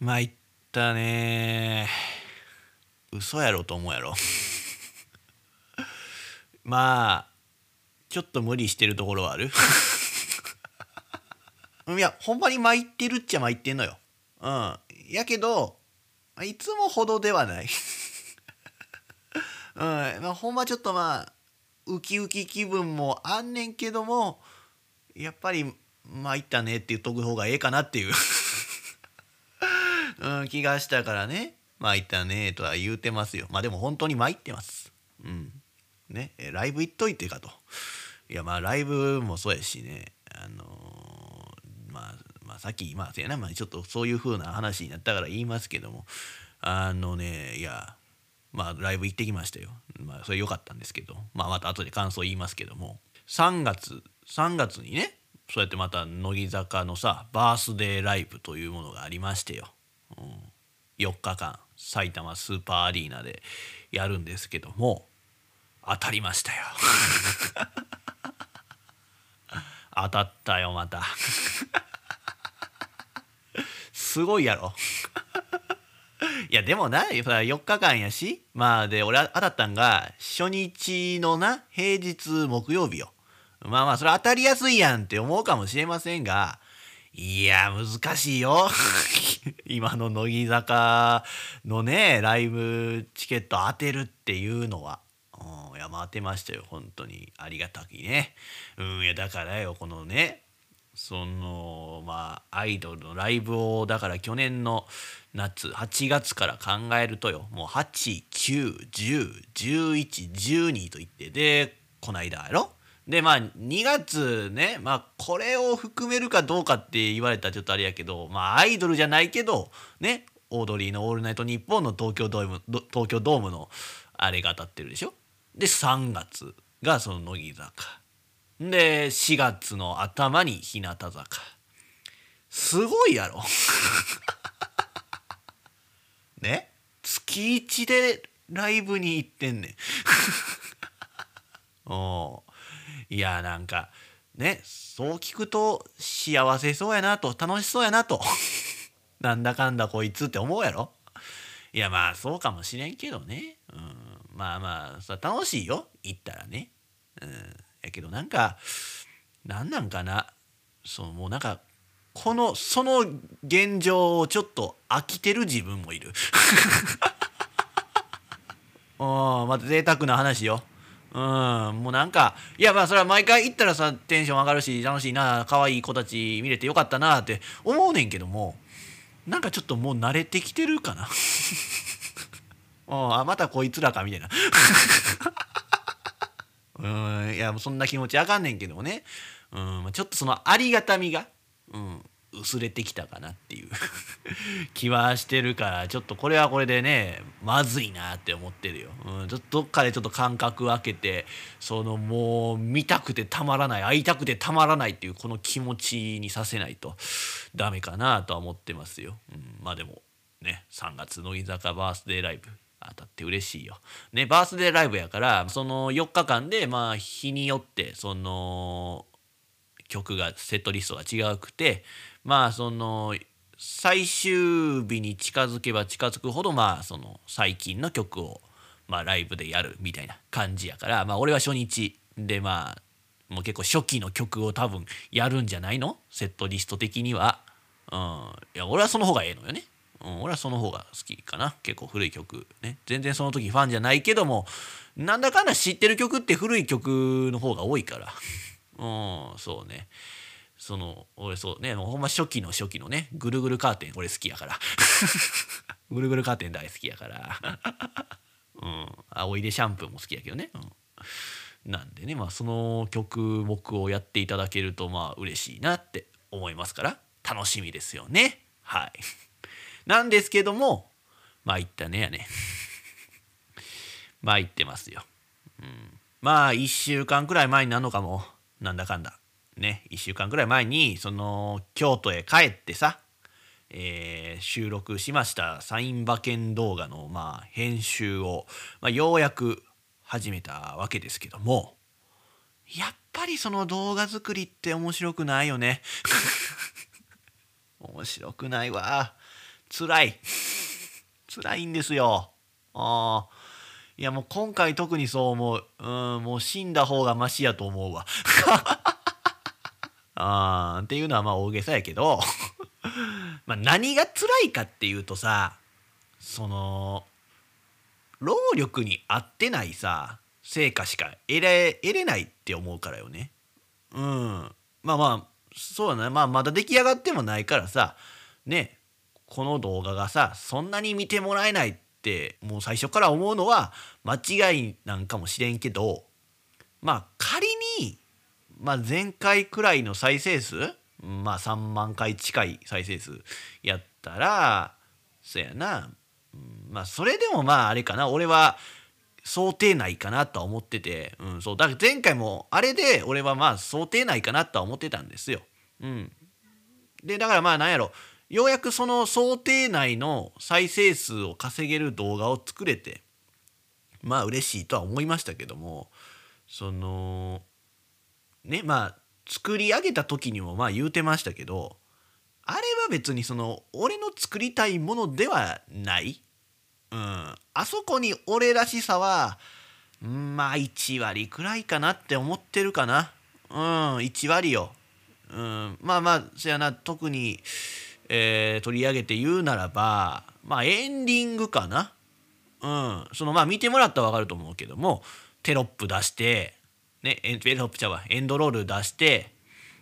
参ったね。嘘やろと思うやろ。まあちょっと無理してるところはある。いやほんまに参ってるっちゃ参ってんのよ。うん。やけどいつもほどではない。うん。まあ、ほんまちょっとまあウキウキ気分もあんねんけどもやっぱり参ったねって言っとく方がええかなっていう。うん、気がしたからね。参ったねとは言うてますよ。まあでも本当に参ってます。うん。ね。ライブ行っといてかと。いやまあライブもそうやしね。あのー、まあまあさっきまあせやな、まあ、ちょっとそういう風な話になったから言いますけども。あのねいやまあライブ行ってきましたよ。まあそれ良かったんですけど。まあまた後で感想言いますけども。3月3月にねそうやってまた乃木坂のさバースデーライブというものがありましてよ、4日間埼玉スーパーアリーナでやるんですけども当たりましたよ。当たったよまた。すごいやろ。いやでもな4日間やしまあで俺当たったんが初日のな平日木曜日よ。まあまあそれ当たりやすいやんって思うかもしれませんがいや難しいよ。今の乃木坂のねライブチケット当てるっていうのは。うん、いや当てましたよ。本当に。ありがたきね。うんいやだからよこのねそのまあアイドルのライブをだから去年の夏8月から考えるとよ。もう89101112といって。でこないだやろ？でまあ2月ねまあこれを含めるかどうかって言われたらちょっとあれやけどまあアイドルじゃないけどねオードリーの「オールナイトニッポン」の東京ドーム東京ドームのあれが当たってるでしょ？で3月がその乃木坂。で4月の頭に日向坂。すごいやろ？ね？月1でライブに行ってんねん。おいやなんかねそう聞くと幸せそうやなと楽しそうやなと。なんだかんだこいつって思うやろ。いやまあそうかもしれんけどね、うん、まあまあそ楽しいよ。行ったらね、うん、やけどなんかなんなんかな。そうもうなんかこのその現状をちょっと飽きてる自分もいる。あまた贅沢な話よ。うん。もうなんかいやまあそれは毎回行ったらさテンション上がるし楽しいな可愛い子たち見れてよかったなって思うねんけどもなんかちょっともう慣れてきてるかな？あまたこいつらかみたいな。うんいやそんな気持ちあかんねんけどもね。うんちょっとそのありがたみが、うん、薄れてきたかなっていう。気はしてるからちょっとこれはこれでねまずいなって思ってるよ、うん、どっかでちょっと間隔空けてそのもう見たくてたまらない会いたくてたまらないっていうこの気持ちにさせないとダメかなとは思ってますよ、うん、まあでもね3月乃木坂バースデーライブ当たって嬉しいよ。ねバースデーライブやからその4日間でまあ日によってその曲がセットリストが違うくてまあその最終日に近づけば近づくほどまあその最近の曲をまあライブでやるみたいな感じやからまあ俺は初日でまあもう結構初期の曲を多分やるんじゃないの？セットリスト的には。うん、いや俺はその方がええのよね。うん、俺はその方が好きかな。結構古い曲ね。全然その時ファンじゃないけどもなんだかんだ知ってる曲って古い曲の方が多いから。うんそうね。その俺そうねほんま初期の初期のねぐるぐるカーテン俺好きやから。ぐるぐるカーテン大好きやから。うん。青いでシャンプーも好きやけどね、うん、なんでねまあその曲目をやっていただけるとまあ嬉しいなって思いますから。楽しみですよね。はい。なんですけどもまあ言ったねやね。まあ言ってますよ、うん、まあ1週間くらい前になるのかも。なんだかんだ。ね1週間くらい前にその京都へ帰ってさ、えー、収録しましたサイン馬券動画のまあ編集を、まあ、ようやく始めたわけですけどもやっぱりその動画作りって面白くないよね。面白くないわ。辛い。辛いんですよ。ああいやもう今回特にそう思う。うんもう死んだ方がマシやと思うわ。あーっていうのはまあ大げさやけど ま何が辛いかっていうとさその労力に合ってないさ成果しか得れ得れないって思うからよね。うんまあまあそうだねまあまだ出来上がってもないからさねこの動画がさそんなに見てもらえないってもう最初から思うのは間違いなんかもしれんけどまあ仮に、まあ、前回くらいの再生数？まあ3万回近い再生数やったらそやな、まあそれでもまああれかな。俺は想定内かなとは思ってて、うん、そう。だから前回もあれで俺はまあ想定内かなとは思ってたんですよ。うん、でだからまあなんやろ。ようやくその想定内の再生数を稼げる動画を作れてまあ嬉しいとは思いましたけども。そのねまあ作り上げた時にもまあ言うてましたけどあれは別にその俺の作りたいものではないうん、あそこに俺らしさは、まあ1割くらいかなって思ってるかな。うん、1割よ。うん、まあまあ、そやな、特に、えー、取り上げて言うならば、まあエンディングかな。うん、そのまあ見てもらったら分かると思うけども、テロップ出して、ね、テロップちゃうわ、エンドロール出して、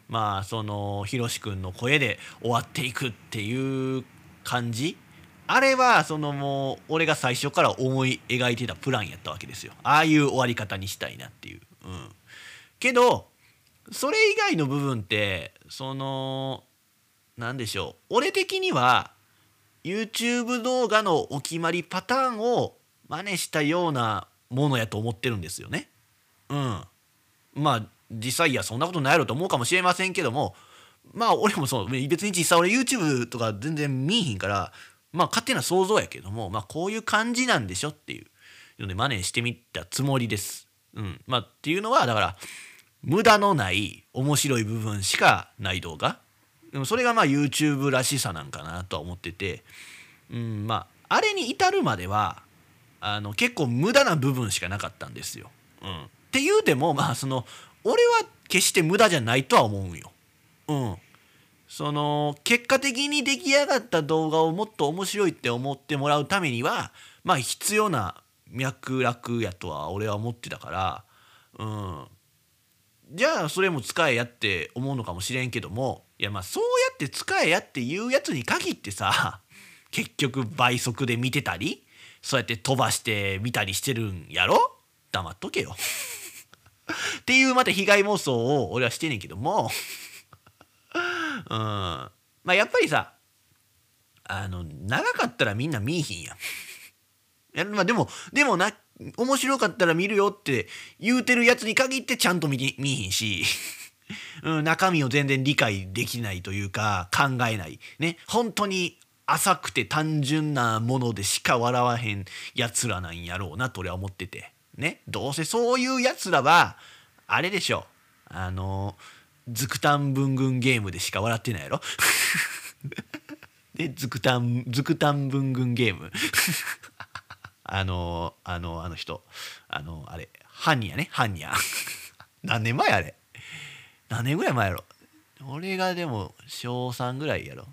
まあその、ひろしくんの声で終わっていくっていう感じあれはそのもう俺が最初から思い描いてたプランやったわけですよああいう終わり方にしたいなっていう。うん、けどそれ以外の部分ってその何でしょう俺的には YouTube 動画のお決まりパターンを真似したようなものやと思ってるんですよね。うん。まあ実際いやそんなことないやろと思うかもしれませんけどもまあ俺もそう別に実際俺 YouTube とか全然見いひんからまあ勝手な想像やけども、まあ、こういう感じなんでしょっていうので真似してみたつもりです。うん。まあ、っていうのはだから無駄のない面白い部分しかない動画。でもそれがまあ YouTube らしさなんかなとは思ってて、うん。まあ、あれに至るまではあの結構無駄な部分しかなかったんですよ。うん、っていうでもまあその俺は決して無駄じゃないとは思うんよ。うん、その結果的に出来上がった動画をもっと面白いって思ってもらうためにはまあ必要な脈絡やとは俺は思ってたからうん。じゃあそれも使えやって思うのかもしれんけどもいやまあそうやって使えやっていうやつに限ってさ 結局倍速で見てたりそうやって飛ばして見たりしてるんやろ？黙っとけよ。っていうまた被害妄想を俺はしてんねんけども。うん。まあやっぱりさあの長かったらみんな見いひんやん。まあでもでもな面白かったら見るよって言うてるやつに限ってちゃんと見見いひんし、うん、中身を全然理解できないというか考えない。ね。本当に浅くて単純なものでしか笑わへんやつらなんやろうなと俺は思ってて。ねどうせそういうやつらはあれでしょ。あのズクタン文軍ゲームでしか笑ってないやろ。で ズクタンズクタン文軍ゲーム。あのあのあの人。あのあれハンニャね。ハンニャ。何年前あれ。何年ぐらい前やろ。俺がでも小3ぐらいやろ。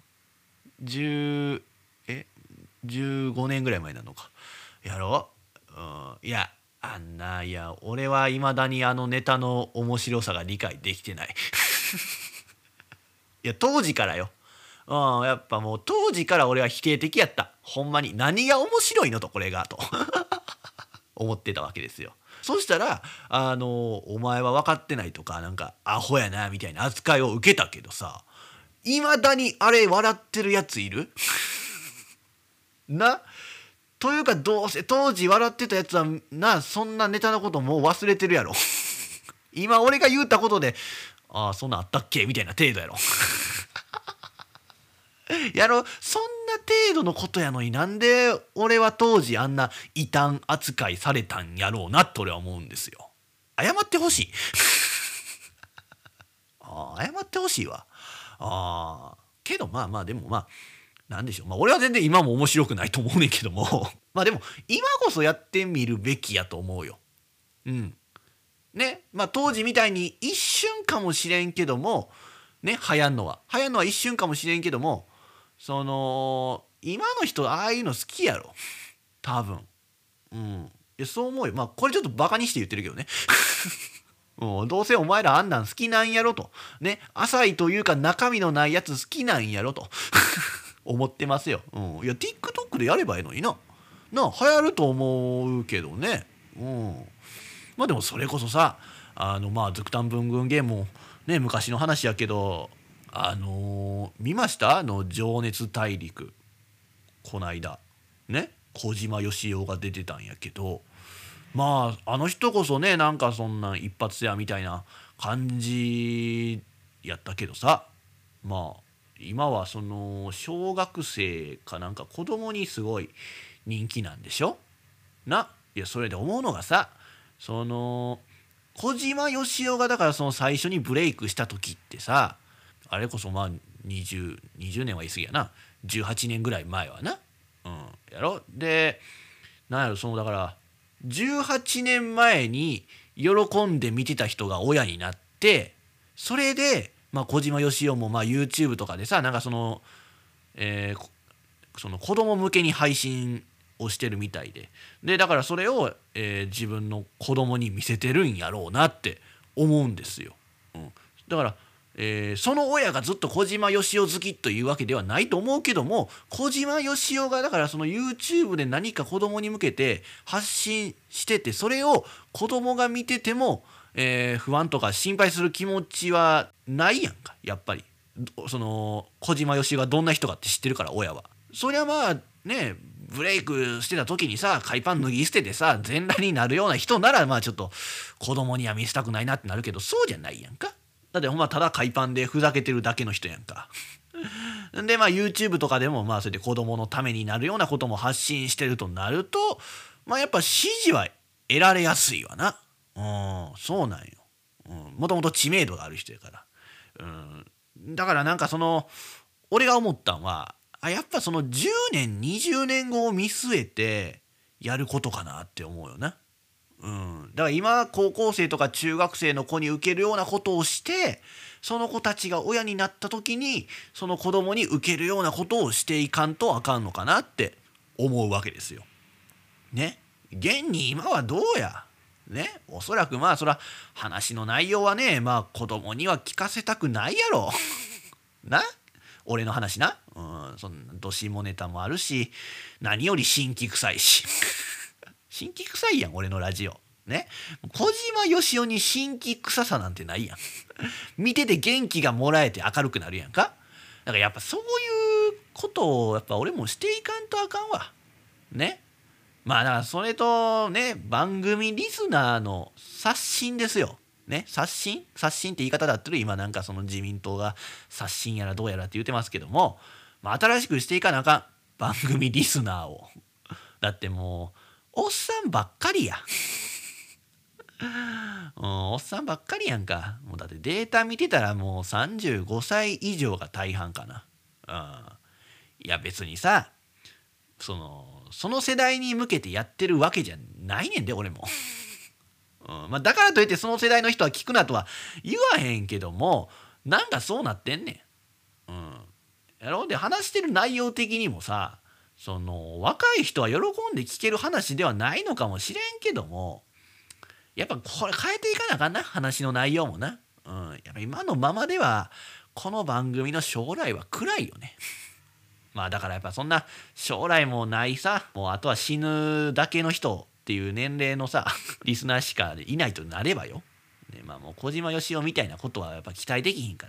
10え？15年ぐらい前なのか。やろ、うん、いやあんないや俺はいまだにあのネタの面白さが理解できてない。いや当時からよ。うんやっぱもう当時から俺は否定的やった。ほんまに。何が面白いのとこれがと。思ってたわけですよ。そしたらあのお前は分かってないとかなんかアホやなみたいな扱いを受けたけどさいまだにあれ笑ってるやついる？な？というかどうせ当時笑ってたやつはなそんなネタのこともう忘れてるやろ。今俺が言ったことでああそんなあったっけみたいな程度やろ。やろそんな程度のことやのになんで俺は当時あんな異端扱いされたんやろうなって俺は思うんですよ。謝ってほしい。あ謝ってほしいわ。あけどまあまあでもまあなんでしょうまあ俺は全然今も面白くないと思うねんけども まあでも今こそやってみるべきやと思うよ。うん。ねまあ当時みたいに一瞬かもしれんけどもね流行んのは流行んのは一瞬かもしれんけどもその今の人ああいうの好きやろ多分。うん。いやそう思うよ。まあこれちょっとバカにして言ってるけどね。うん、どうせお前らあんなん好きなんやろと。ね。浅いというか中身のないやつ好きなんやろと。思ってますよ。うん。いや、TikTok でやればいいのにな。な、流行ると思うけどね。うん。まあでもそれこそさ、あの、まあ、ズクタン文軍ゲームもね、昔の話やけど、あのー見ました？あの、情熱大陸。こないだ。ね？小島よしおが出てたんやけど、まああの人こそねなんかそんな一発やみたいな感じやったけどさまあ今はその小学生かなんか子供にすごい人気なんでしょ？な？いやそれで思うのがさその小島よしおがだからその最初にブレイクした時ってさあれこそまあ 20, 20年は言い過ぎやな。18年ぐらい前はな。うん、やろ？でなんやろそのだから18年前に喜んで見てた人が親になってそれで、まあ、小島よしおもまあ YouTube とかでさなんかその,、えーその子供向けに配信をしてるみたいででだからそれを、えー自分の子供に見せてるんやろうなって思うんですよ。うん、だからえーその親がずっと小島よしお好きというわけではないと思うけども小島よしおがだからその YouTube で何か子供に向けて発信しててそれを子供が見てても、えー不安とか心配する気持ちはないやんかやっぱりその小島よしおがどんな人かって知ってるから親は。そりゃまあねブレイクしてた時にさ海パン脱ぎ捨ててさ全裸になるような人ならまあちょっと子供には見せたくないなってなるけどそうじゃないやんか。だってほんまただ海パンでふざけてるだけの人やんか。でまあ YouTube とかでもまあそれで子供のためになるようなことも発信してるとなるとまあやっぱ支持は得られやすいわな。うんそうなんよ。もともと知名度がある人やから。うん、だからなんかその俺が思ったんはあやっぱその10年20年後を見据えてやることかなって思うよな。うん、だから今高校生とか中学生の子に受けるようなことをしてその子たちが親になった時にその子供に受けるようなことをしていかんとあかんのかなって思うわけですよ。ね？現に今はどうや？ねおそらくまあそら話の内容はねまあ子供には聞かせたくないやろ。な？俺の話な？うん、そんなどしもネタもあるし何より新規臭いし。新規臭いやん俺のラジオ。ね？小島よしおに新規臭さなんてないやん。見てて元気がもらえて明るくなるやんか。だからやっぱそういうことをやっぱ俺もしていかんとあかんわ。ね？まあだからそれとね番組リスナーの刷新ですよ。ね刷新？刷新って言い方だったら今なんかその自民党が刷新やらどうやらって言ってますけども、まあ、新しくしていかなあかん番組リスナーを。だってもうおっさんばっかりや。うん、おっさんばっかりやんか。もうだってデータ見てたらもう35歳以上が大半かな。うん。いや別にさ、その、その世代に向けてやってるわけじゃないねんで、俺も。うんまあ、だからといってその世代の人は聞くなとは言わへんけども、なんかそうなってんねん。うん。やろ？で話してる内容的にもさ、その若い人は喜んで聞ける話ではないのかもしれんけどもやっぱこれ変えていかなあかんな話の内容もな、うん、やっぱ今のままではこの番組の将来は暗いよねまあだからやっぱそんな将来もないさもうあとは死ぬだけの人っていう年齢のさ リスナーしかいないとなればよ、ね、まあもう小島よしおみたいなことはやっぱ期待できひんか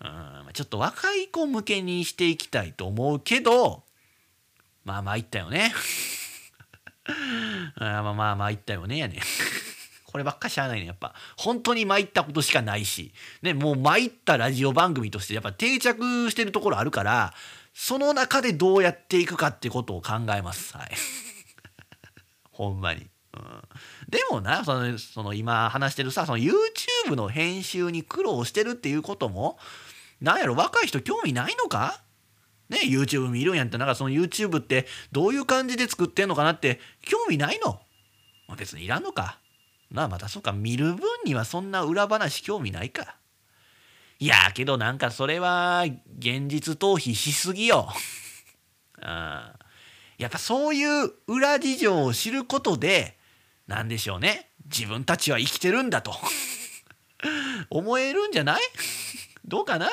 らうんちょっと若い子向けにしていきたいと思うけどまあ参ったよね。あまあまあ参ったよねやね。こればっかしゃあないねやっぱ本当に参ったことしかないし、ね、もう参ったラジオ番組としてやっぱ定着してるところあるからその中でどうやっていくかってことを考えますはい ほんまに、うん、でもなそのその今話してるさその YouTube の編集に苦労してるっていうこともなんやろ若い人興味ないのか？ね YouTube 見るんやったらなんかその YouTube ってどういう感じで作ってんのかなって興味ないの？別にいらんのか。なあまたそうか見る分にはそんな裏話興味ないか。いやけどなんかそれは現実逃避しすぎよ。あ やっぱそういう裏事情を知ることで何でしょうね。自分たちは生きてるんだと。思えるんじゃない？どうかな？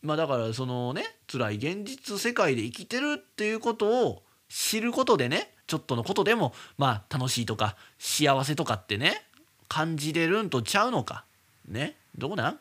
まあだからそのね辛い現実世界で生きてるっていうことを知ることでねちょっとのことでもまあ楽しいとか幸せとかってね感じれるんとちゃうのか。ね？どうなん？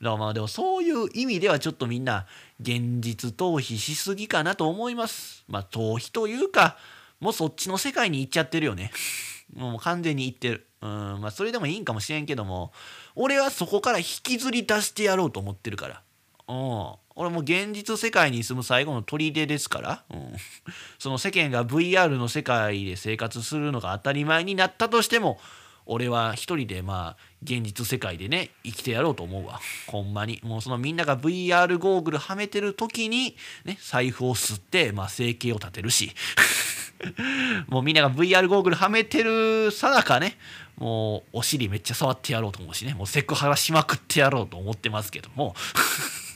だ まあでもそういう意味ではちょっとみんな現実逃避しすぎかなと思います。まあ逃避というかもうそっちの世界に行っちゃってるよね。もう完全に行ってる。うんまあそれでもいいんかもしれんけども俺はそこから引きずり出してやろうと思ってるから。うん。俺も現実世界に住む最後の砦ですから、うん、その世間が VR の世界で生活するのが当たり前になったとしても俺は一人でまあ現実世界でね生きてやろうと思うわ。ほんまに。もうそのみんなが VR ゴーグルはめてる時にね財布を吸ってまあ生計を立てるし。もうみんなが VR ゴーグルはめてるさなかねもうお尻めっちゃ触ってやろうと思うしね。もうセクハラしまくってやろうと思ってますけども。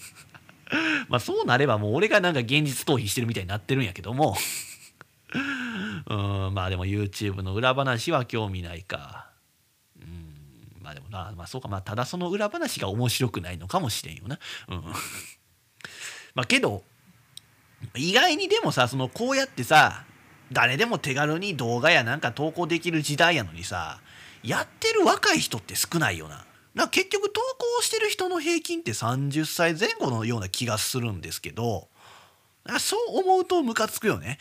まあそうなればもう俺がなんか現実逃避してるみたいになってるんやけども。うんまあでも YouTube の裏話は興味ないか。うん。まあでもなまあそうかまあただその裏話が面白くないのかもしれんよなうん まあけど意外にでもさそのこうやってさ誰でも手軽に動画やなんか投稿できる時代やのにさやってる若い人って少ないよな。な結局投稿してる人の平均って30歳前後のような気がするんですけどそう思うとムカつくよね。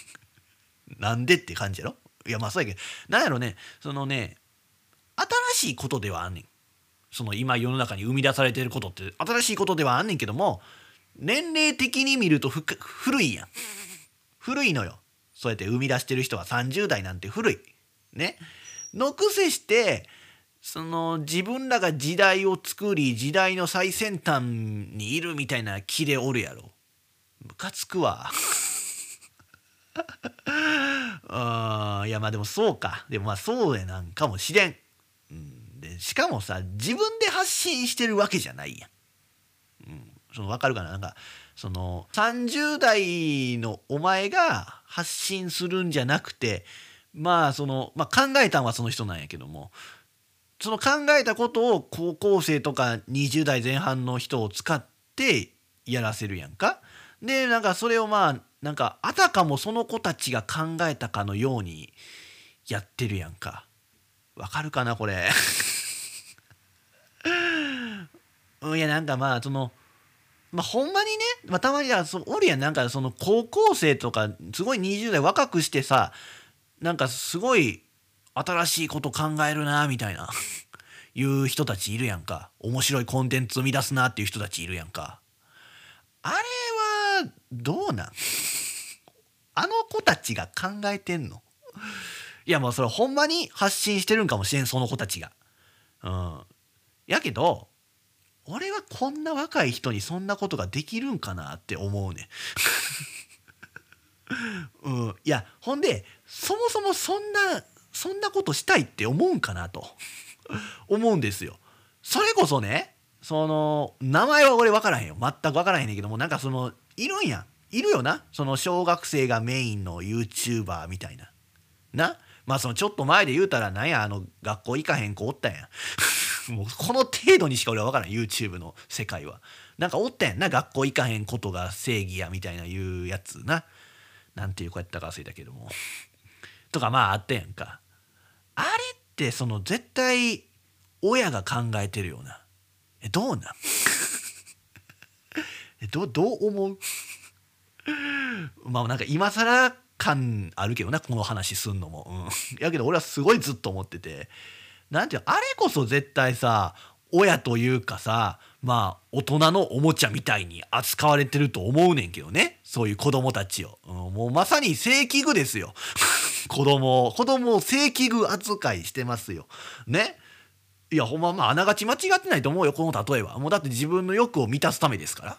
なんでって感じやろ？いやまあそうやけどなんやろねそのね新しいことではあんねん。その今世の中に生み出されてることって新しいことではあんねんけども年齢的に見ると古いやん。古いのよ。そうやって生み出してる人は30代なんて古い。ね。のくせしてその自分らが時代を作り時代の最先端にいるみたいな気でおるやろ。ムカつくわ。あいやまあでもそうか。でもまあそうやなんかもしれん。うん、でしかもさ自分で発信してるわけじゃないやん。うん、その分かるかな？なんかその30代のお前が発信するんじゃなくてまあその、まあ、考えたんはその人なんやけどもその考えたことを高校生とか20代前半の人を使ってやらせるやんか？でなんかそれをまあなんかあたかもその子たちが考えたかのようにやってるやんか。わかるかなこれ。いやなんかまあそのまあ、ほんまにね、まあ、たまにはそおるやんなんかその高校生とかすごい20代若くしてさなんかすごい新しいこと考えるなみたいな。いう人たちいるやんか。面白いコンテンツ生み出すなっていう人たちいるやんか。あれはどうなん？あの子たちが考えてんの？いやもうそれほんまに発信してるんかもしれんその子たちが。うん、やけど俺はこんな若い人にそんなことができるんかなって思うね。うん、いやほんでそもそもそんなそんなことしたいって思うんかなと 思うんですよ。それこそねその名前は俺分からへんよ全く分からへんねんけどもなんかそのいるんやいるよなその小学生がメインの YouTuber みたいな。なまあそのちょっと前で言うたらなんやあの学校行かへん子おったやん。もうこの程度にしか俺は分からん YouTube の世界は。なんかおったやん。な学校行かへんことが正義やみたいな言うやつな。なんていう子やったか忘れたけども。とかまああったやんか。あれってその絶対親が考えてるような。えどうなん？えどどう思う？まあなんか今更感あるけどなこの話すんのも、うん、やけど俺はすごいずっと思ってて。なんていうあれこそ絶対さ親というかさまあ大人のおもちゃみたいに扱われてると思うねんけどね。そういう子供たちを、うん、もうまさに正規具ですよ。子供子供を正規具扱いしてますよ。ね。いやほんままああながち間違ってないと思うよこの例えは。もうだって自分の欲を満たすためですから。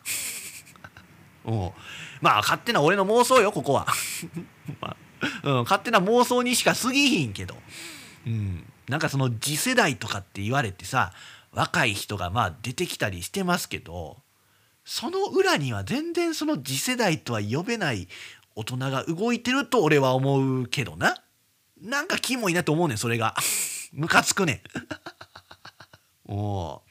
うん。まあ勝手な俺の妄想よここは、まあうん、勝手な妄想にしか過ぎひんけど、うん、なんかその次世代とかって言われてさ若い人がまあ出てきたりしてますけどその裏には全然その次世代とは呼べない大人が動いてると俺は思うけどな。なんかキモいなと思うねんそれが。ムカつくねん。お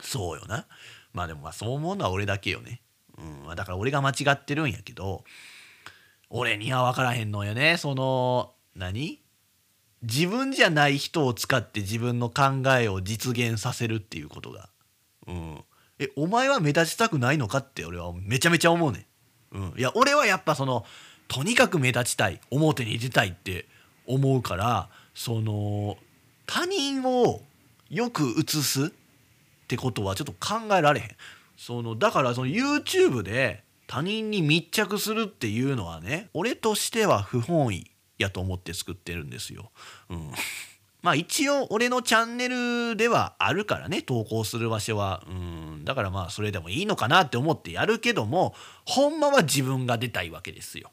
そうよな。まあでもまあそう思うのは俺だけよね。うんだから俺が間違ってるんやけど俺には分からへんのよねその何？自分じゃない人を使って自分の考えを実現させるっていうことが。うん、えお前は目立ちたくないのかって俺はめちゃめちゃ思うねん。うん、いや俺はやっぱそのとにかく目立ちたい表に出たいって思うからその他人をよく映すってことはちょっと考えられへん。そのだからその YouTube で他人に密着するっていうのはね俺としては不本意やと思って作ってるんですよ。うん、まあ一応俺のチャンネルではあるからね投稿する場所は、うん、だからまあそれでもいいのかなって思ってやるけどもほんまは自分が出たいわけですよ。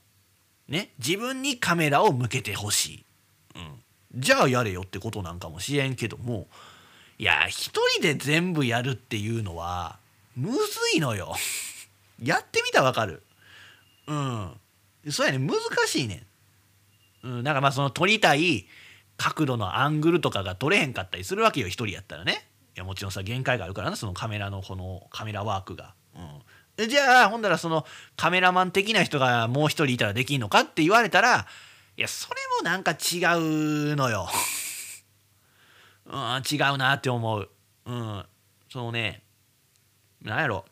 ね？自分にカメラを向けてほしい。うん、じゃあやれよってことなんかもしれんけどもいや一人で全部やるっていうのはむずいのよ。やってみたらわかる。うん。そうやね。難しいねん。うん、なんかまあその撮りたい角度のアングルとかが撮れへんかったりするわけよ一人やったらね。いやもちろんさ限界があるからなそのカメラのこのカメラワークが、うん、じゃあほんだらそのカメラマン的な人がもう一人いたらできんのかって言われたらいやそれもなんか違うのよ、うん、違うなって思う。うん。そのね。なんやろ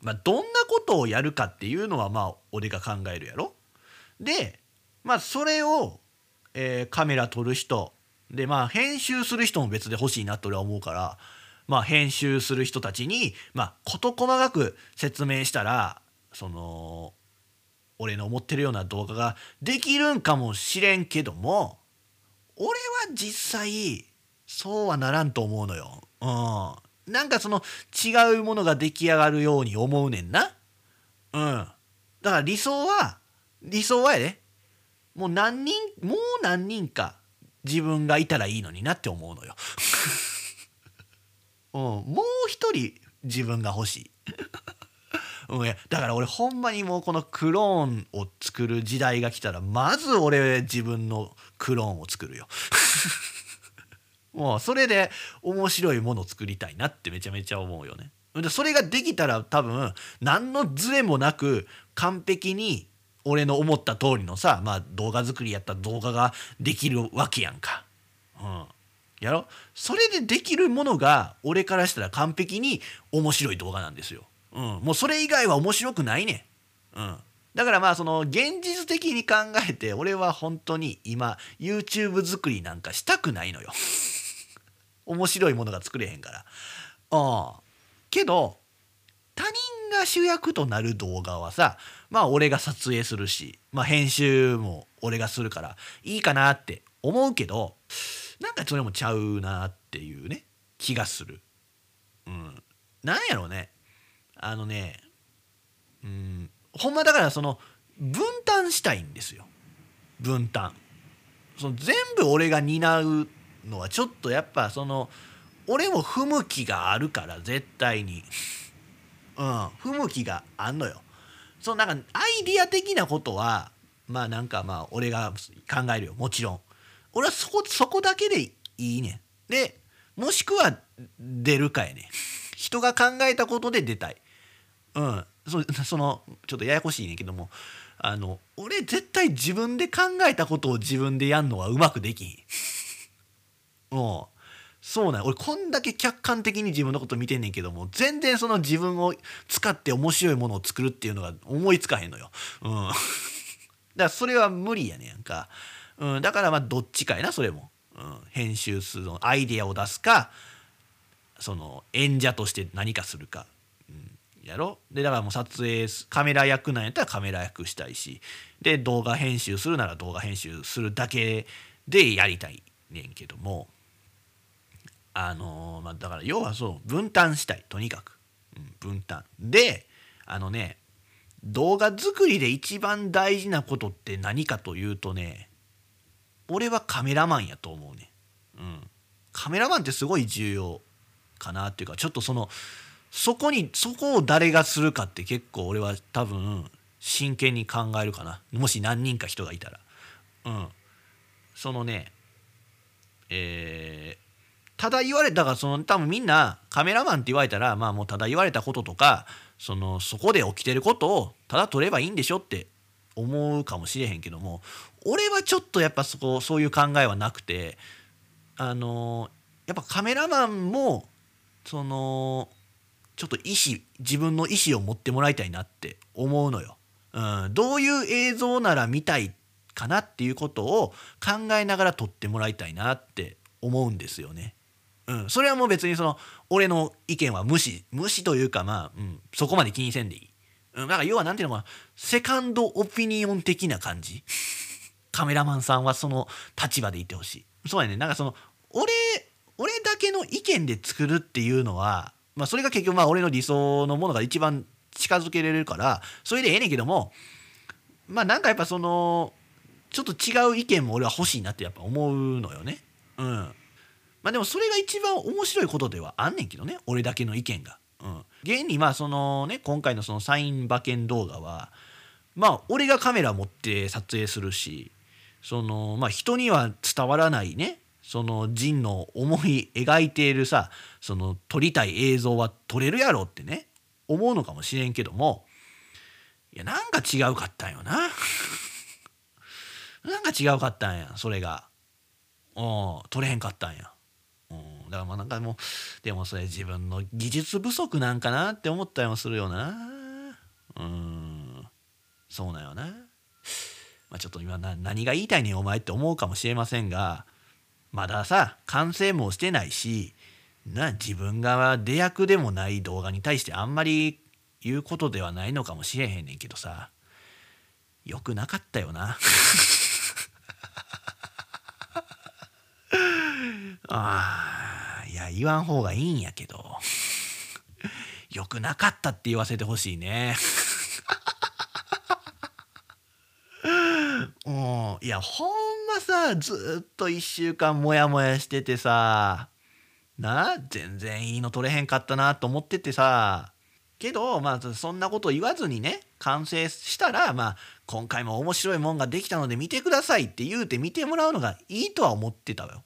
まあどんなことをやるかっていうのはまあ俺が考えるやろでまあそれを、えー、カメラ撮る人でまあ編集する人も別で欲しいなと俺は思うからまあ編集する人たちにまあ事細かく説明したらその俺の思ってるような動画ができるんかもしれんけども俺は実際そうはならんと思うのよ。うん。なんかその違うものが出来上がるように思うねんな。うん。だから理想は理想はやで、もう何人もう何人か自分がいたらいいのになって思うのよ。うん、もう一人自分が欲しい。うん、だから俺ほんまにもうこのクローンを作る時代が来たらまず俺自分のクローンを作るよ。もうそれで面白いものを作りたいなってめちゃめちゃ思うよね。でそれができたら多分何のズレもなく完璧に俺の思った通りのさ、まあ、動画作りやった動画ができるわけやんか。うん、やろ？それでできるものが俺からしたら完璧に面白い動画なんですよ。うん、もうそれ以外は面白くないね。うん、だからまあその現実的に考えて俺は本当に今 YouTube 作りなんかしたくないのよ。面白いものが作れへんから。うん。けど他人が主役となる動画はさまあ俺が撮影するし、まあ、編集も俺がするからいいかなって思うけどなんかそれもちゃうなっていうね気がする。うん、なんやろうねあのねうんほんまだからその分担したいんですよ分担。その全部俺が担うのはちょっとやっぱその俺も不向きがあるから絶対に。うん不向きがあんのよ。そのなんかアイディア的なことはまあなんかまあ俺が考えるよもちろん。俺はそこそこだけでいいねん。でもしくは出るかやね人が考えたことで出たい。うんそそのちょっとややこしいねんけどもあの俺絶対自分で考えたことを自分でやんのはうまくできん。うん。そうなん俺こんだけ客観的に自分のこと見てんねんけども全然その自分を使って面白いものを作るっていうのが思いつかへんのよ。うん、だからそれは無理やねんか。うん、だからまあどっちかやなそれも。うん、編集するのアイデアを出すかその演者として何かするか。うん、やろ。でだからもう撮影カメラ役なんやったらカメラ役したいし。で動画編集するなら動画編集するだけでやりたいねんけども。あのまあ、だから要はそう分担したいとにかく、うん、分担であのね動画作りで一番大事なことって何かというとね俺はカメラマンやと思うね。うん。カメラマンってすごい重要かなっていうかちょっとそのそこにそこを誰がするかって結構俺は多分真剣に考えるかなもし何人か人がいたら。うん。そのねえー、ただ言われたがその多分みんなカメラマンって言われたらまあもうただ言われたこととかそのそこで起きてることをただ撮ればいいんでしょって思うかもしれへんけども俺はちょっとやっぱそこそういう考えはなくてあのやっぱカメラマンもそのちょっと意思自分の意思を持ってもらいたいなって思うのよ。うん、どういう映像なら見たいかなっていうことを考えながら撮ってもらいたいなって思うんですよね。うん、それはもう別にその俺の意見は無視無視というかまあ、うん、そこまで気にせんでいい。うん、だから要は何ていうのかなセカンドオピニオン的な感じ。カメラマンさんはその立場でいてほしい。そうやねなんかその俺俺だけの意見で作るっていうのは、まあ、それが結局まあ俺の理想のものが一番近づけられるからそれでええねんけどもまあなんかやっぱそのちょっと違う意見も俺は欲しいなってやっぱ思うのよね。うん。まあでもそれが一番面白いことではあんねんけどね俺だけの意見が。うん。現にまあそのね今回のそのサイン馬券動画はまあ俺がカメラ持って撮影するしそのまあ人には伝わらないねそのジンの思い描いているさその撮りたい映像は撮れるやろってね思うのかもしれんけどもいやなんか違うかったんよな なんか違うかったんやそれがうん撮れへんかったんやだからまあなんかもうでもそれ自分の技術不足なんかなって思ったりもするよな。うん。そうなよな。まあ、ちょっと今何が言いたいねお前って思うかもしれませんがまださ完成もしてないしな自分が出役でもない動画に対してあんまり言うことではないのかもしれへんねんけどさよくなかったよな。ああや言わん方がいいんやけど。よくなかったって言わせてほしいね。ういやほんまさずっと1週間モヤモヤしててさな全然いいの取れへんかったなと思っててさ。けどまあそんなこと言わずにね完成したらまあ今回も面白いもんができたので見てくださいって言うて見てもらうのがいいとは思ってたわよ。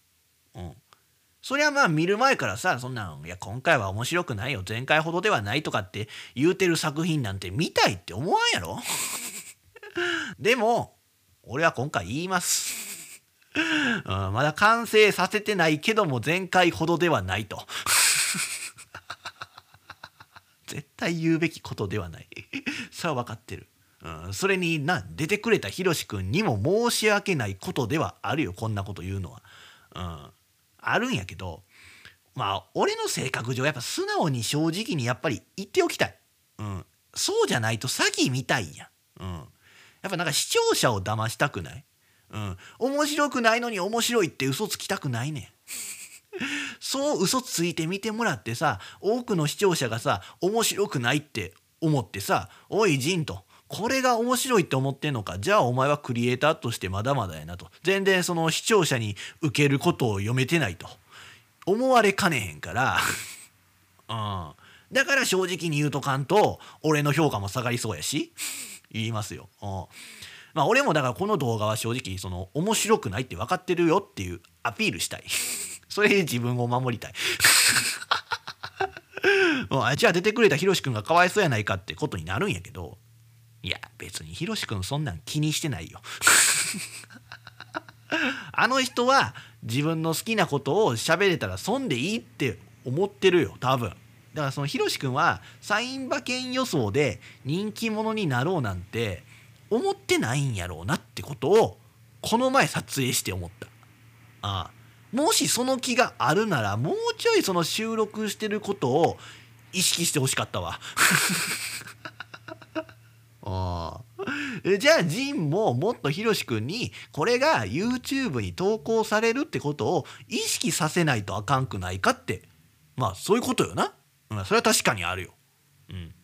そりゃまあ見る前からさそんなんいや今回は面白くないよ前回ほどではないとかって言うてる作品なんて見たいって思わんやろ？でも俺は今回言います。うん、まだ完成させてないけども前回ほどではないと。絶対言うべきことではない。それは分かってる。うん、それにな出てくれたひろしくんにも申し訳ないことではあるよこんなこと言うのは。あるんやけどまあ俺の性格上やっぱ素直に正直にやっぱり言っておきたい。うん、そうじゃないと詐欺みたいやん。うんやっぱなんか視聴者を騙したくない。うん。面白くないのに面白いって嘘つきたくないねん。そう嘘ついてみてもらってさ、多くの視聴者がさ、面白くないって思ってさ、おいジンと、これが面白いって思ってんのか？じゃあお前はクリエイターとしてまだまだやなと。全然その視聴者に受けることを読めてないと。思われかねへんから。うん。だから正直に言うとかんと俺の評価も下がりそうやし。言いますよ。うん。まあ俺もだからこの動画は正直その面白くないって分かってるよっていうアピールしたい。それで自分を守りたい。も うじゃあ出てくれたひろしくんがかわいそうやないかってことになるんやけど。いや別にひろしくんそんなん気にしてないよ。あの人は自分の好きなことを喋れたら損でいいって思ってるよ多分。だからそのひろし君はサイン馬券予想で人気者になろうなんて思ってないんやろうなってことをこの前撮影して思ったああもしその気があるならもうちょいその収録してることを意識してほしかったわ じゃあジンももっとひろしくんにこれが YouTube に投稿されるってことを意識させないとあかんくないかってまあそういうことよな。うん、それは確かにあるよ。うん。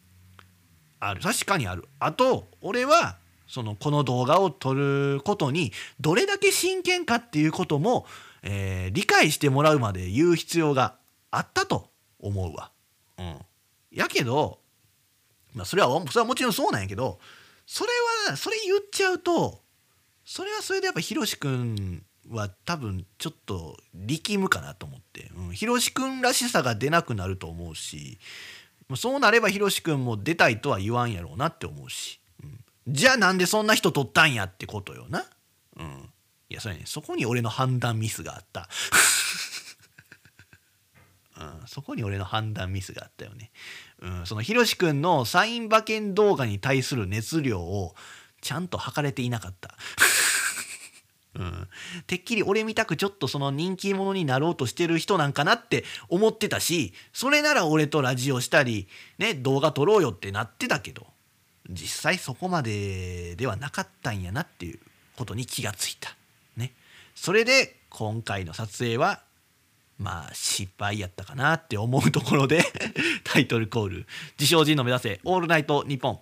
ある確かにあるあと俺はそのこの動画を撮ることにどれだけ真剣かっていうことも、えー理解してもらうまで言う必要があったと思うわ。うん、やけど、まあ、それはそれはもちろんそうなんやけどそれはそれ言っちゃうとそれはそれでやっぱひろしくんは多分ちょっと力むかなと思って、うん、ひろしくんらしさが出なくなると思うしそうなればひろしくんも出たいとは言わんやろうなって思うし、うん、じゃあなんでそんな人取ったんやってことよな。うん、いやそれねそこに俺の判断ミスがあった。うん、そこに俺の判断ミスがあったよね。うん、そのひろしくんのサイン馬券動画に対する熱量をちゃんと測れていなかった。うん、てっきり俺みたくちょっとその人気者になろうとしてる人なんかなって思ってたしそれなら俺とラジオしたり、ね、動画撮ろうよってなってたけど実際そこまでではなかったんやなっていうことに気がついた。ね、それで今回の撮影はまあ失敗やったかなって思うところで タイトルコール「自称人の目指せオールナイトニッポン」。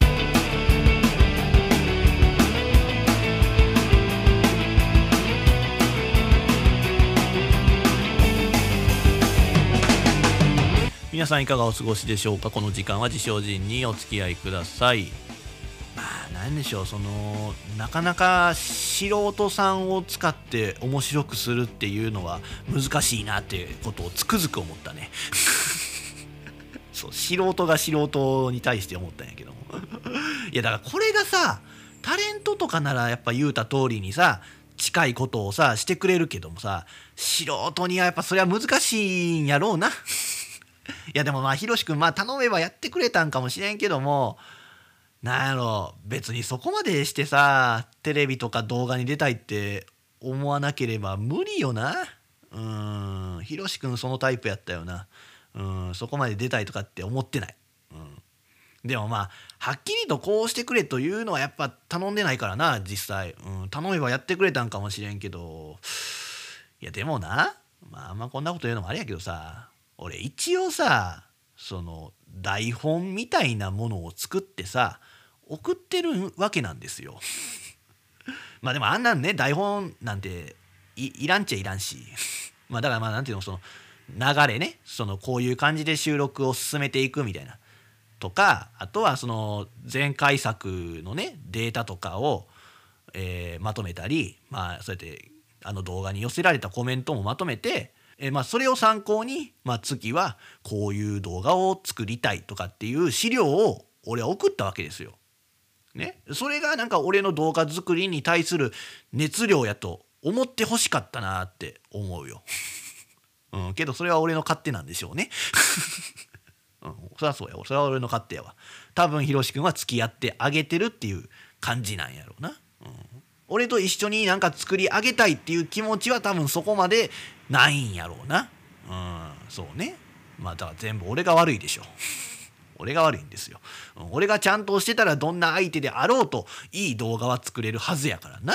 皆さんいかがお過ごしでしょうか？この時間は自称人にお付き合いください。まあ何でしょうそのなかなか素人さんを使って面白くするっていうのは難しいなっていうことをつくづく思ったね。そう素人が素人に対して思ったんやけどもいやだからこれがさタレントとかならやっぱ言うた通りにさ近いことをさしてくれるけどもさ素人にはやっぱそれは難しいんやろうな。いやでもまあひろしくんまあ頼めばやってくれたんかもしれんけどもなんやろ別にそこまでしてさテレビとか動画に出たいって思わなければ無理よな。うんひろしくんそのタイプやったよな。うんそこまで出たいとかって思ってない、うん、でもまあはっきりとこうしてくれというのはやっぱ頼んでないからな実際、うん、頼めばやってくれたんかもしれんけど。いやでもなまああんまこんなこと言うのもあれやけどさ俺一応さその台本みたいなものを作ってさ送ってるわけなんですよ。まあでもあんなんね台本なんていらんちゃいらんしまあだからまあなんていうのその流れねそのこういう感じで収録を進めていくみたいなとかあとはその前回作のねデータとかを、えーまとめたりまあそうやってあの動画に寄せられたコメントもまとめて、えーまあ、それを参考に、まあ、次はこういう動画を作りたいとかっていう資料を俺は送ったわけですよ。ね、それがなんか俺の動画作りに対する熱量やと思ってほしかったなって思うよ。うん、けどそれは俺の勝手なんでしょうね。うん、そりゃそうやそれは俺の勝手やわ。多分ひろしくんは付き合ってあげてるっていう感じなんやろうな。うん、俺と一緒になんか作り上げたいっていう気持ちは多分そこまでないんやろうな。うん、そうね。まあだから全部俺が悪いでしょ。俺が悪いんですよ。うん俺がちゃんとしてたらどんな相手であろうといい動画は作れるはずやからな。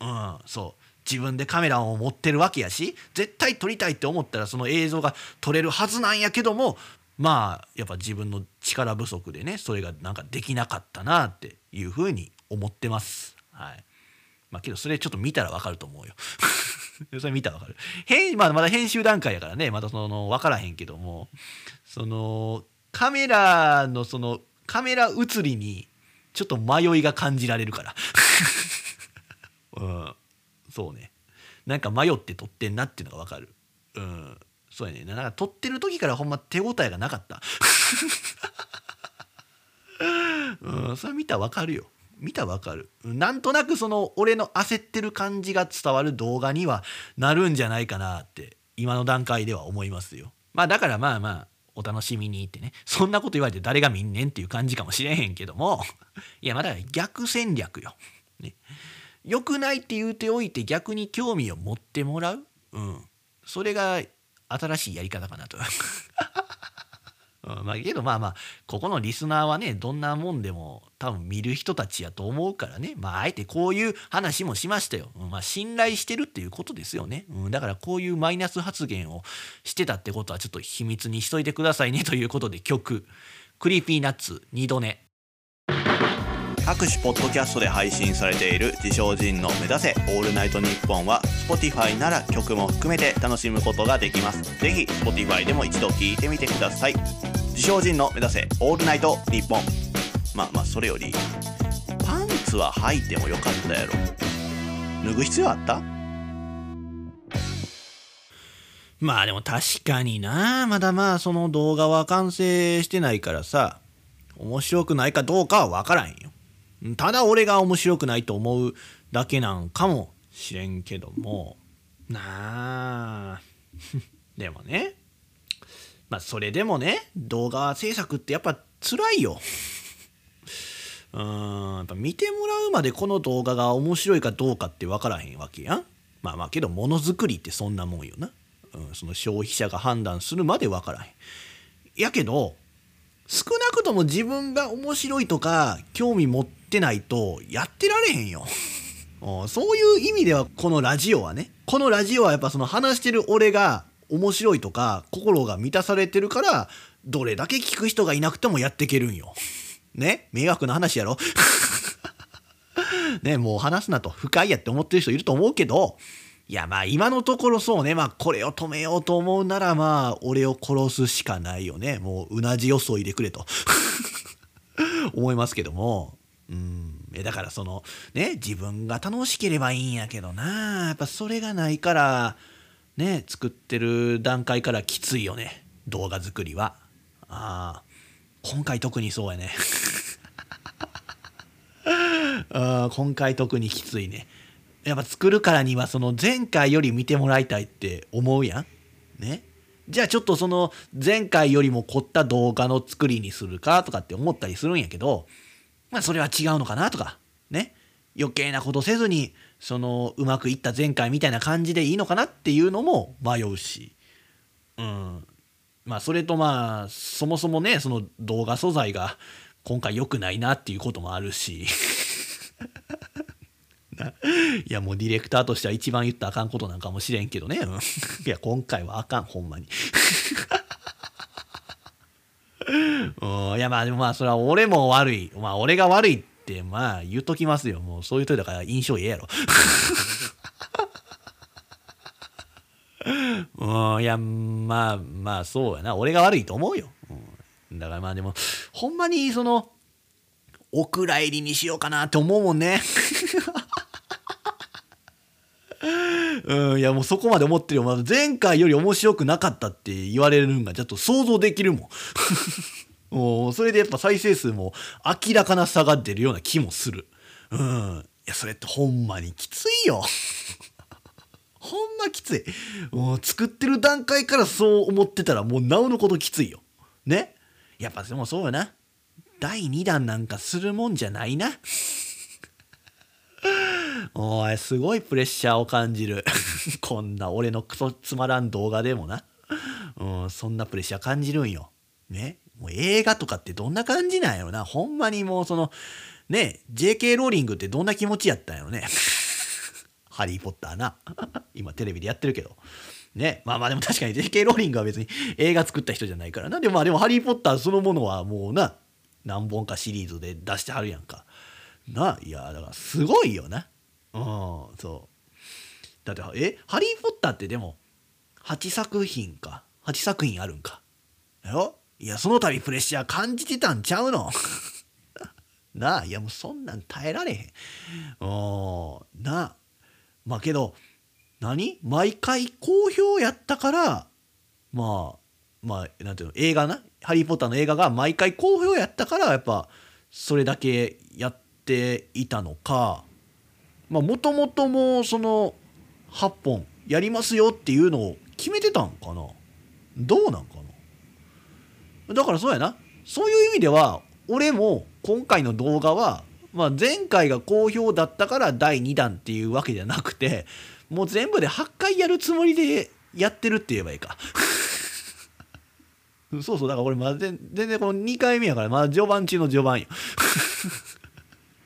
うん、そう。自分でカメラを持ってるわけやし絶対撮りたいって思ったらその映像が撮れるはずなんやけどもまあやっぱ自分の力不足でねそれがなんかできなかったなっていうふうに思ってます。はい。まあけどそれちょっと見たらわかると思うよ。それ見たらわかる。編まあまだ編集段階やからねまだその分からへんけどもそのカメラのそのカメラ映りにちょっと迷いが感じられるから。うん、そうね。なんか迷って撮ってんなっていうのがわかる。うん。そうやね。なんか撮ってる時からほんま手応えがなかった。うん、それ見たらわかるよ。見たらわかる。なんとなくその俺の焦ってる感じが伝わる動画にはなるんじゃないかなって今の段階では思いますよ。まあだからまあまあお楽しみにってね。そんなこと言われて誰が見んねんっていう感じかもしれへんけども。いやまだ逆戦略よ。ね、良くないって言うておいて逆に興味を持ってもらう、うん、それが新しいやり方かなと。うんまあ、けどまあまあここのリスナーはねどんなもんでも多分見る人たちやと思うからね。まああえてこういう話もしましたよ、うんまあ、信頼してるっていうことですよね、うん、だからこういうマイナス発言をしてたってことはちょっと秘密にしといてくださいねということで曲「 Creepy Nuts 2度寝」各種ポッドキャストで配信されている自称仁の目指せオールナイトニッポンは Spotify なら曲も含めて楽しむことができます。ぜひ Spotify でも一度聞いてみてください。自称仁の目指せオールナイトニッポン。まあまあそれよりパンツは履いてもよかったやろ。脱ぐ必要あった？まあでも確かにな。まだまあその動画は完成してないからさ面白くないかどうかは分からんよ。ただ俺が面白くないと思うだけなんかもしれんけども。なあ。でもね。まあそれでもね動画制作ってやっぱ辛いよ。うん。やっぱ見てもらうまでこの動画が面白いかどうかって分からへんわけやん。まあまあけどものづくりってそんなもんよな、うん、その消費者が判断するまで分からへん。やけど少なくとも自分が面白いとか興味持っててないとやってられへんよ。そういう意味ではこのラジオはねこのラジオはやっぱその話してる俺が面白いとか心が満たされてるからどれだけ聞く人がいなくてもやっていけるんよ。ね？迷惑な話やろ？ねもう話すなと不快やって思ってる人いると思うけど。いやまあ今のところそうね。まあこれを止めようと思うならまあ俺を殺すしかないよね。もううなじよそいでくれと。思いますけども。うん。だからそのね自分が楽しければいいんやけどな。やっぱそれがないからね作ってる段階からきついよね。動画作りは。あ今回特にそうやね。あ今回特にきついね。やっぱ作るからにはその前回より見てもらいたいって思うやん。ね。じゃあちょっとその前回よりも凝った動画の作りにするかとかって思ったりするんやけどまあそれは違うのかなとかね。余計なことせずにそのうまくいった前回みたいな感じでいいのかなっていうのも迷うし。うん。まあそれとまあそもそもねその動画素材が今回良くないなっていうこともあるし。いやもうディレクターとしては一番言ったらあかんことなんかもしれんけどね、いや今回はあかんほんまに。いやまあでもまあそれは俺も悪い。まあ俺が悪いってまあ言うときますよ。もうそういう人だから印象ええやろ。うん。いやまあまあそうやな。俺が悪いと思うよ、うん、だからまあでもほんまにそのお蔵入りにしようかなって思うもんね。うん、いやもうそこまで思ってるよ、まあ、前回より面白くなかったって言われるんがちょっと想像できるもん。もうそれでやっぱ再生数も明らかな差が出るような気もする。うん。いやそれってほんまにきついよ。ほんまきつい。もう作ってる段階からそう思ってたらもうなおのこときついよ。ね。やっぱでもそうよな。第2弾なんかするもんじゃないな。おいすごいプレッシャーを感じる。こんな俺のクソつまらん動画でもな、うん、そんなプレッシャー感じるんよ。ね？もう映画とかってどんな感じなんやろな。ほんまにもうそのね？JK ローリングってどんな気持ちやったんやろね。ハリー・ポッターな。今テレビでやってるけど。ね？まあまあでも確かに JK ローリングは別に映画作った人じゃないからな。でもまあでもハリー・ポッターそのものはもうな何本かシリーズで出してはるやんか。ないやだからすごいよな。うんそう。だってえハリー・ポッターってでも8作品か。8作品あるんか。やろ？いやその度プレッシャー感じてたんちゃうの？なあいやもうそんなん耐えられへん。うんなあ。まあけど何？毎回好評やったからまあまあなんていうの映画な「ハリー・ポッター」の映画が毎回好評やったからやっぱそれだけやっていたのか。もともともその8本やりますよっていうのを決めてたんかな。どうなんかな。だからそうやな。そういう意味では俺も今回の動画は、まあ、前回が好評だったから第2弾っていうわけじゃなくてもう全部で8回やるつもりでやってるって言えばいいか。そうそうだから俺まだ全然この2回目やからまだ序盤中の序盤よ。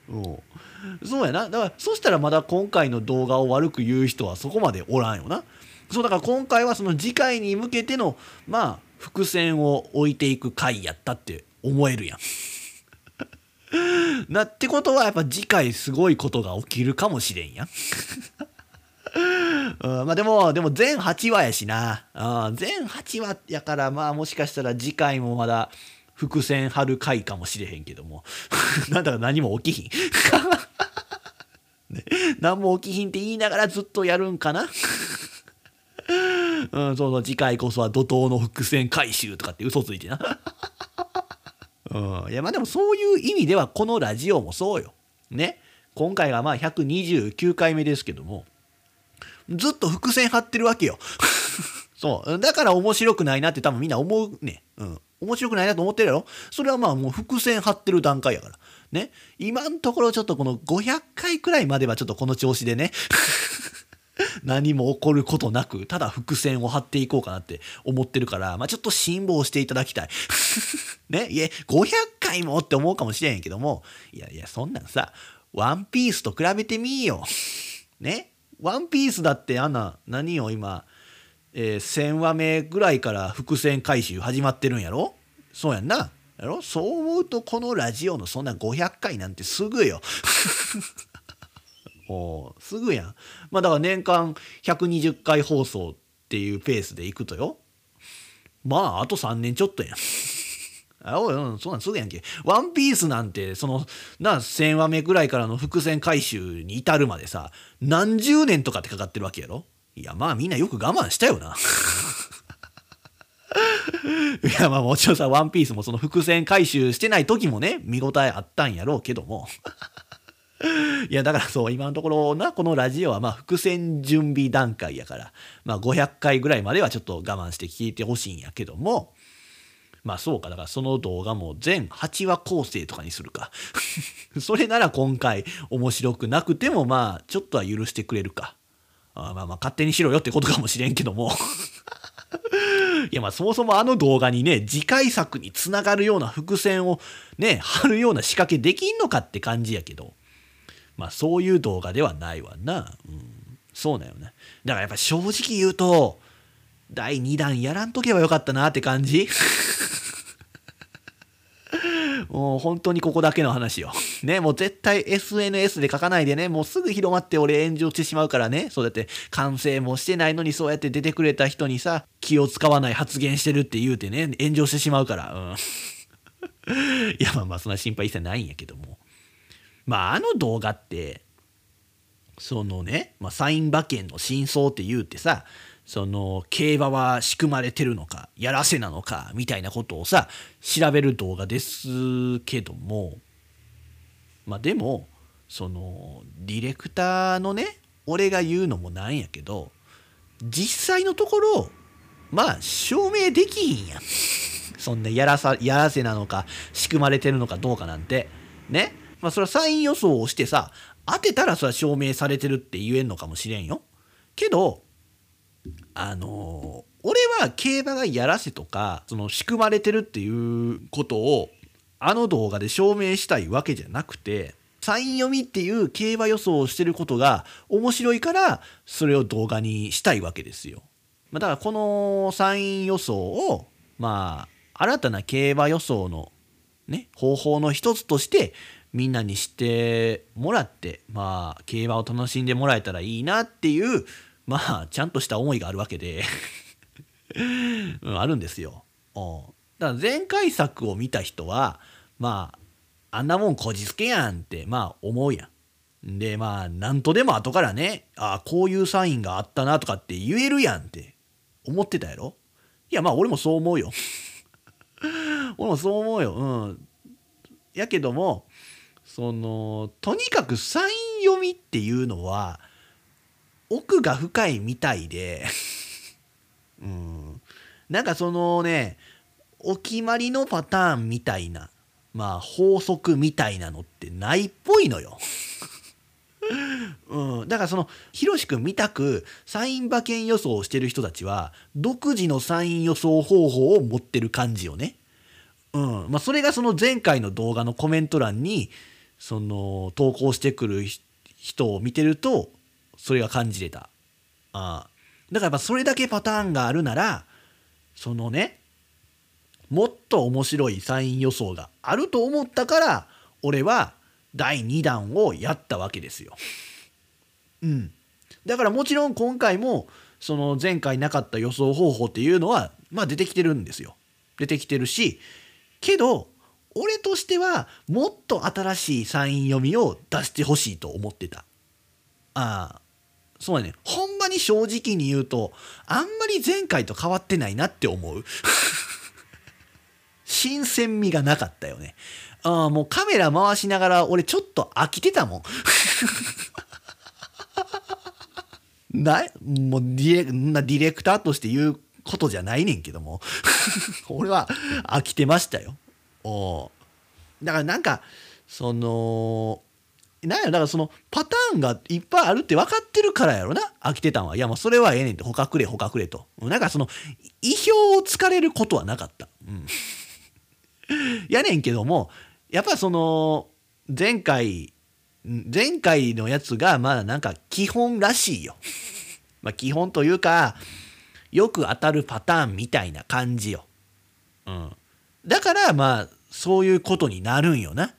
そうやなだからそしたらまだ今回の動画を悪く言う人はそこまでおらんよなそうだから今回はその次回に向けてのまあ伏線を置いていく回やったって思えるやん なってことはやっぱ次回すごいことが起きるかもしれんやん。うん、まあでも、でも全8話やしな。うん、全8話やから、まあもしかしたら次回もまだ伏線張る回かもしれへんけども。なんだか何も起きひん。ね、何も起きひんって言いながらずっとやるんかな。うん、そうそう、次回こそは怒涛の伏線回収とかって嘘ついてな。うん、いやまあでもそういう意味ではこのラジオもそうよ。ね。今回がまあ129回目ですけども、ずっと伏線張ってるわけよ。そう。だから面白くないなって多分みんな思うね。うん。面白くないなと思ってるやろ？それはまあもう伏線張ってる段階やから。ね？今んところちょっとこの500回くらいまではちょっとこの調子でね。何も起こることなく、ただ伏線を張っていこうかなって思ってるから、まあちょっと辛抱していただきたい。ね？いえ、500回もって思うかもしれへんけども、いやいや、そんなんさ、ワンピースと比べてみよ。ね？ワンピースだってあんな、何よ今、えー1000話目ぐらいから伏線回収始まってるんやろ？そうやんな。やろ？そう思うとこのラジオのそんな500回なんてすぐよ。もうすぐやん。まあだから年間120回放送っていうペースでいくとよ。まああと3年ちょっとやん。あおい、うん、そんなんすぐやんけ。ワンピースなんて、その、な、1000話目ぐらいからの伏線回収に至るまでさ、何十年とかってかかってるわけやろ？いや、まあみんなよく我慢したよな。いや、まあもちろんさ、ワンピースもその伏線回収してない時もね、見応えあったんやろうけども。いや、だからそう、今のところな、このラジオはまあ伏線準備段階やから、まあ500回ぐらいまではちょっと我慢して聞いてほしいんやけども、まあそうか、だからその動画も全8話構成とかにするか。それなら今回面白くなくてもまあちょっとは許してくれるか。まあまあ勝手にしろよってことかもしれんけども。いやまあそもそもあの動画にね、次回作につながるような伏線をね、貼るような仕掛けできんのかって感じやけど。まあそういう動画ではないわな。うん、そうだよね。だからやっぱ正直言うと、第2弾やらんとけばよかったなって感じ もう本当にここだけの話よ。ね、もう絶対 SNS で書かないでね、もうすぐ広まって俺炎上してしまうからね、そうやって完成もしてないのにそうやって出てくれた人にさ、気を使わない発言してるって言うてね、炎上してしまうから、うん。いやまあまあそんな心配一切ないんやけども。まああの動画って、そのね、まあ、サイン馬券の真相って言うてさその競馬は仕組まれてるのかやらせなのかみたいなことをさ調べる動画ですけどもまあでもそのディレクターのね俺が言うのもなんやけど実際のところまあ証明できんやん。そんなやらさやらせなのか仕組まれてるのかどうかなんて。ね。まあそれはサイン予想をしてさ当てたらそれは証明されてるって言えんのかもしれんよ。けどあの俺は競馬がやらせとかその仕組まれてるっていうことをあの動画で証明したいわけじゃなくてサイン読みっていう競馬予想をしてることが面白いからそれを動画にしたいわけですよ。ま、だからこのサイン予想をまあ新たな競馬予想のね方法の一つとしてみんなに知ってもらってまあ競馬を楽しんでもらえたらいいなっていうまあちゃんとした思いがあるわけで うん、あるんですよ。うんだから前回作を見た人はまああんなもんこじつけやんってまあ思うやん。でまあなんとでも後からねあこういうサインがあったなとかって言えるやんって思ってたやろ？いやまあ俺もそう思うよ。俺もそう思うよ。うん。やけどもそのとにかくサイン読みっていうのは奥が深いみたいで うんなんかそのねお決まりのパターンみたいなまあ法則みたいなのってないっぽいのよ。うん、だからそのひろしくんみたくサイン馬券予想をしてる人たちは独自のサイン予想方法を持ってる感じよね。うんまあ、それがその前回の動画のコメント欄にその投稿してくる人を見てるとそれが感じれた。あだからやっぱそれだけパターンがあるならそのねもっと面白いサイン予想があると思ったから俺は第2弾をやったわけですよ。うん。だからもちろん今回もその前回なかった予想方法っていうのはまあ出てきてるんですよ。出てきてるしけど俺としてはもっと新しいサイン読みを出してほしいと思ってた。ああそうやねほんまに正直に言うとあんまり前回と変わってないなって思う。新鮮味がなかったよね。ああもうカメラ回しながら俺ちょっと飽きてたもん。なもうディレなディレクターとして言うことじゃないねんけども 俺は飽きてましたよ。おだからなんかそのなんやだからそのパターンがいっぱいあるって分かってるからやろな飽きてたんはいやもうそれはええねんって他くれ他くれとなんかその意表をつかれることはなかった。うん やねんけどもやっぱその前回前回のやつがまだなんか基本らしいよ。まあ基本というかよく当たるパターンみたいな感じよ。うん。だからまあそういうことになるんよな。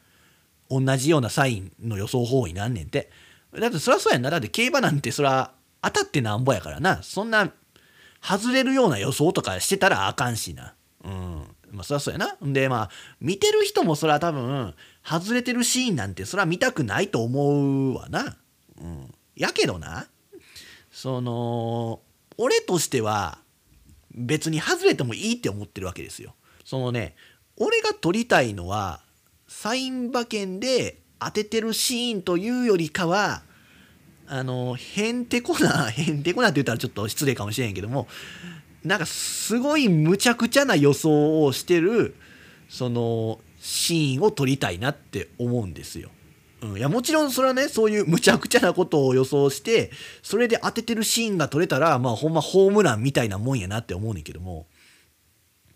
同じようなサインの予想方法になんねんて。だってそりゃそうやんな。だって競馬なんてそりゃ当たってなんぼやからな。そんな外れるような予想とかしてたらあかんしな。うん。まあそりゃそうやな。んでまあ見てる人もそりゃ多分外れてるシーンなんてそりゃ見たくないと思うわな。うん。やけどな。その俺としては別に外れてもいいって思ってるわけですよ。そのね俺が撮りたいのはサイン馬券で当ててるシーンというよりかはあのへんてこな へんてこなって言ったらちょっと失礼かもしれんけどもなんかすごいむちゃくちゃな予想をしてるそのシーンを撮りたいなって思うんですよ。うん、いやもちろんそれはねそういうむちゃくちゃなことを予想してそれで当ててるシーンが撮れたらまあほんまホームランみたいなもんやなって思うねんけども。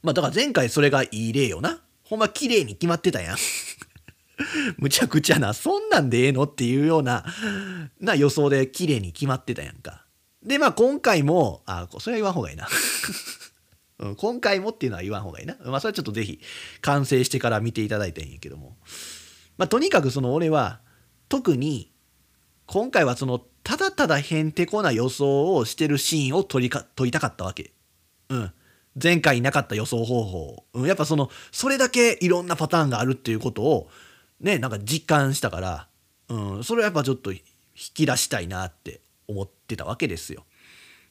まあだから前回それがいい例よな。ほんま綺麗に決まってたやん。むちゃくちゃなそんなんでええのっていうようなな予想で綺麗に決まってたやんかでまあ今回もあそれは言わん方がいいな うん、今回もっていうのは言わん方がいいな。まあ、それはちょっとぜひ完成してから見ていただいたんやけども。まあ、とにかくその俺は特に今回はそのただただへんてこな予想をしてるシーンを撮りか撮りたかったわけ。うん。前回なかった予想方法。うん。やっぱその、それだけいろんなパターンがあるっていうことを、ね、なんか実感したから、うん。それはやっぱちょっと引き出したいなって思ってたわけですよ。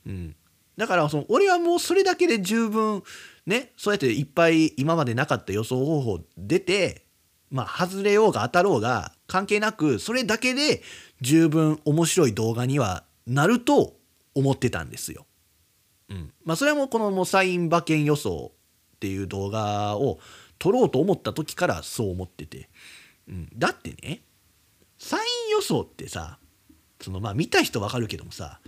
うん。だからその俺はもうそれだけで十分ねそうやっていっぱい今までなかった予想方法出てまあ、外れようが当たろうが関係なくそれだけで十分面白い動画にはなると思ってたんですよ。うん、まあそれはもうこのもうサイン馬券予想っていう動画を撮ろうと思った時からそう思ってて、うん、だってねサイン予想ってさそのまあ見た人わかるけどもさ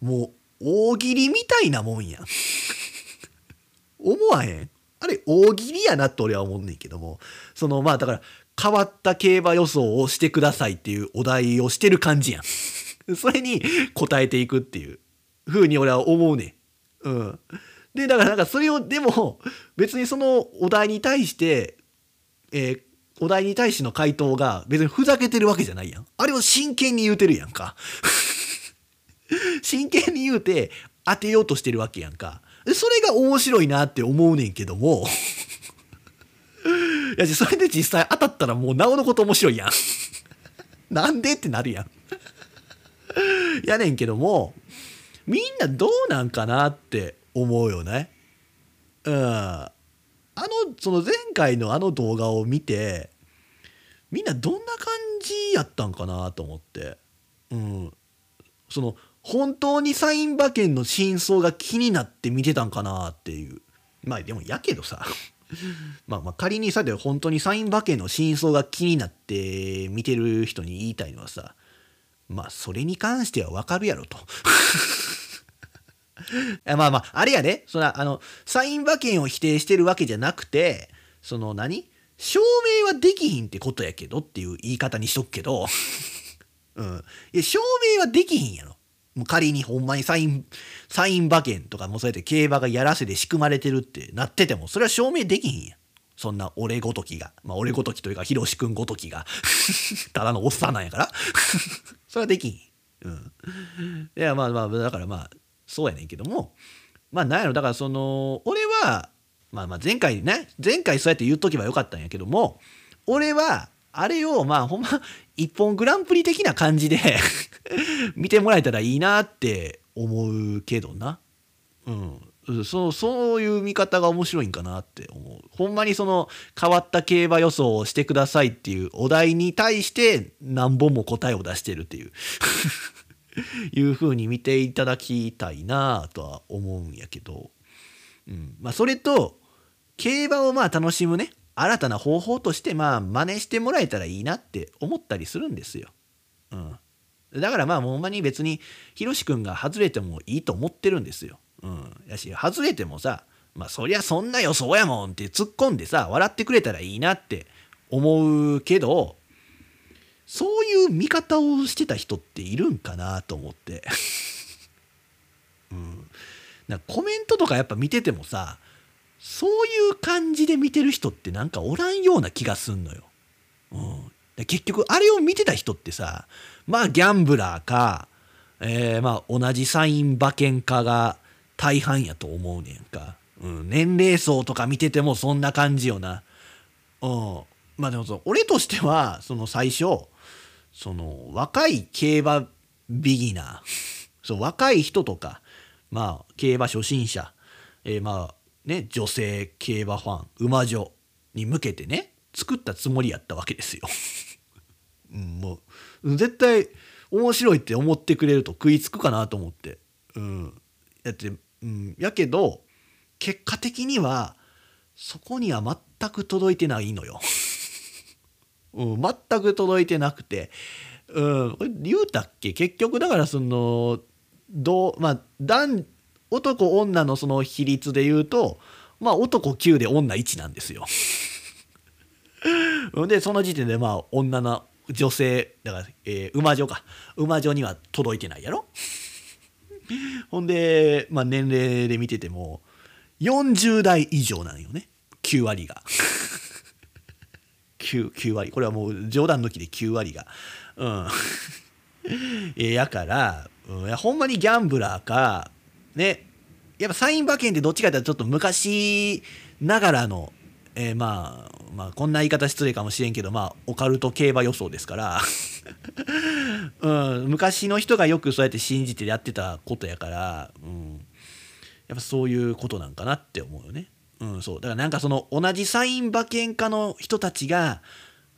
もう大喜利みたいなもんやん 思わへん？あれ大喜利やなって俺は思うねんけどもそのまあだから変わった競馬予想をしてくださいっていうお題をしてる感じやん。それに答えていくっていう風に俺は思うねん。うん。でだからなんかそれをでも別にそのお題に対してえーお題に対しての回答が別にふざけてるわけじゃないやん。あれを真剣に言うてるやんか。真剣に言うて当てようとしてるわけやんか。それが面白いなって思うねんけども いやそれで実際当たったらもうなおのこと面白いやん なんでってなるやんやねんけどもみんなどうなんかなって思うよねうんあのその前回のあの動画を見てみんなどんな感じやったんかなと思って。うん。その本当にサイン馬券の真相が気になって見てたんかなっていう。まあでもやけどさ。まあまあ仮にさで本当にサイン馬券の真相が気になって見てる人に言いたいのはさまあそれに関してはわかるやろと。まあまああれやねそらあのサイン馬券を否定してるわけじゃなくてその何？証明はできひんってことやけどっていう言い方にしとくけど。うん。いや、証明はできひんやろ。もう仮にほんまにサイン、サイン馬券とかもそうやって競馬がやらせで仕組まれてるってなってても、それは証明できひんや。そんな俺ごときが。まあ俺ごときというかひろしくんごときが。ただのおっさんなんやから。それはできん。うん。いやまあまあだからまあそうやねんけどもまあなんやろだからその俺はまあまあ前回ね前回そうやって言っとけばよかったんやけども俺はあれをまあほんま一本グランプリ的な感じで 見てもらえたらいいなって思うけどな。うん。そうそういう見方が面白いんかなって思う。ほんまにその変わった競馬予想をしてくださいっていうお題に対して何本も答えを出してるっていう。いう風に見ていただきたいなとは思うんやけど、うん。まあ、それと競馬をまあ楽しむね。新たな方法としてまあ真似してもらえたらいいなって思ったりするんですよ。うん、だからまあほんまに別にひろしくんが外れてもいいと思ってるんですよ。うん、やし外れてもさまあそりゃそんな予想やもんって突っ込んでさ笑ってくれたらいいなって思うけどそういう見方をしてた人っているんかなと思ってうんなコメントとかやっぱ見ててもさそういう感じで見てる人ってなんかおらんような気がすんのよ。うん、で結局あれを見てた人ってさまあギャンブラーか、えー、まあ同じサイン馬券家が大半やと思うねんか。うん、年齢層とか見ててもそんな感じよな。うん、まあでもそう俺としてはその最初その若い競馬ビギナーそう若い人とかまあ競馬初心者、えー、まあね女性競馬ファン馬女に向けてね作ったつもりやったわけですよ。うん、もう絶対面白いって思ってくれると食いつくかなと思って。うん、だって、うん、やけど結果的にはそこには全く届いてないのよ。うん、全く届いてなくて、うん、言うたっけ？結局だからそのどうまあ男男女のその比率で言うとまあ男9で女1なんですよ。でその時点でまあ女の女性だから、えー、馬女か。馬女には届いてないやろ？ほんで、まあ、年齢で見てても40代以上なんよね。9割が。9, 9割。これはもう冗談抜きで9割が。うん。やから、うん、ほんまにギャンブラーかね。やっぱサイン馬券ってどっちかっていうとちょっと昔ながらの、えー、まあまあこんな言い方失礼かもしれんけどまあオカルト競馬予想ですから、うん、昔の人がよくそうやって信じてやってたことやから、うん、やっぱそういうことなんかなって思うよね。うん、そう。だからなんかその同じサイン馬券家の人たちが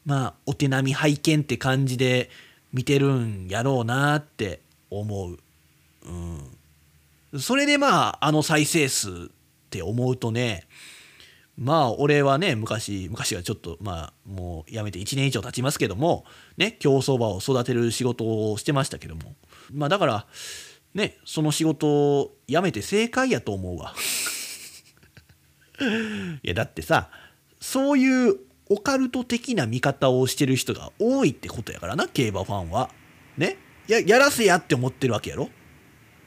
まあお手並み拝見って感じで見てるんやろうなって思う、うん、それでまああの再生数って思うとねまあ俺はね昔昔はちょっとまあもうやめて1年以上経ちますけどもね競走馬を育てる仕事をしてましたけども。まあだからねその仕事を辞めて正解やと思うわ。いやだってさそういうオカルト的な見方をしてる人が多いってことやからな競馬ファンは。ね？ややらせやって思ってるわけやろ？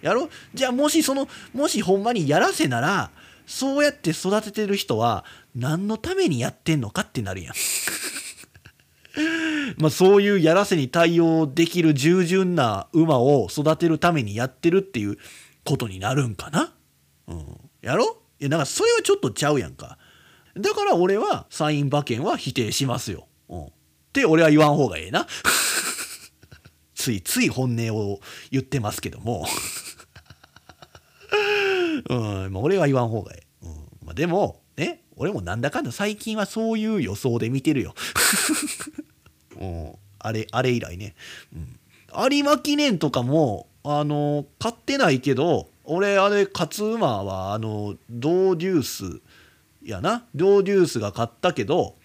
やろ？じゃあもしそのもしほんまにやらせならそうやって育ててる人は何のためにやってんのかってなるやん。まあそういうやらせに対応できる従順な馬を育てるためにやってるっていうことになるんかなうん。やろ？いやだからそれはちょっとちゃうやんか。だから俺はサイン馬券は否定しますよ、うん、って俺は言わん方がええな。ついつい本音を言ってますけども。うん。まあ、俺は言わん方がええ、うん。まあ、でもね俺もなんだかんだ最近はそういう予想で見てるよ、うん、あれあれ以来ね、うん、有馬記念とかもあの買ってないけど俺あれ勝馬はあのドーデュースやな。ドーデュースが勝ったけど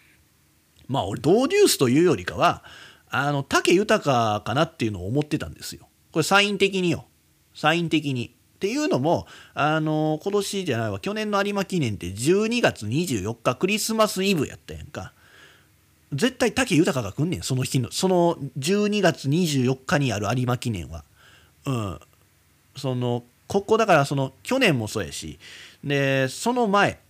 まあ俺ドーデュースというよりかはあの武豊かなっていうのを思ってたんですよ。これサイン的によ。サイン的に。っていうのもあの今年じゃないわ。去年の有馬記念って12月24日クリスマスイブやったやんか。絶対武豊が来んねんその日のその12月24日にある有馬記念は。うん。そのここだからその去年もそうやしでその前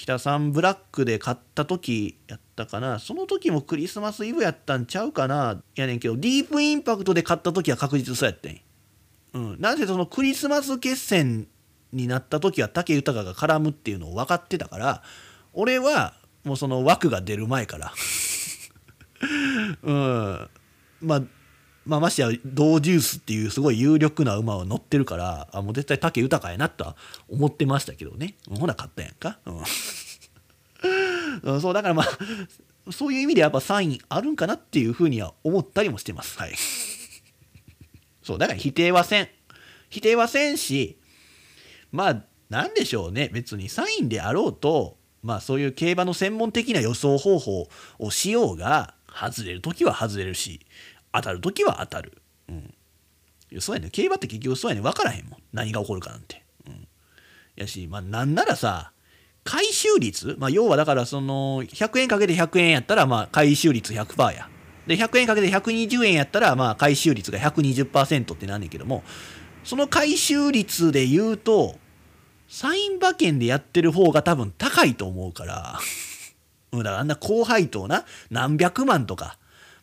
北さんブラックで買った時やったかな。その時もクリスマスイブやったんちゃうかな。やねんけどディープインパクトで買った時は確実そうやってん。うん。なぜそのクリスマス決戦になった時は武豊が絡むっていうのを分かってたから俺はもうその枠が出る前から。うん。まあまあ、ましてやドーデュースっていうすごい有力な馬は乗ってるからあもう絶対武豊かやなとは思ってましたけどね。ほな勝ったやんか、うん、そうだからまあそういう意味でやっぱサインあるんかなっていうふうには思ったりもしてます。はい。そうだから否定はせん。否定はせんしまあなんでしょうね。別にサインであろうとまあそういう競馬の専門的な予想方法をしようが外れる時は外れるし。当たる時は当たる。うん。いやそうやね競馬って結局そうやね分からへんもん。何が起こるかなんて。うん。やし、まあなんならさ、回収率まあ要はだからその100円かけて100円やったらまあ回収率100%や。で、100円かけて120円やったらまあ回収率が120%ってなんねんけども、その回収率で言うと、サイン馬券でやってる方が多分高いと思うから、うん、だからあんな高配当な、何百万とか、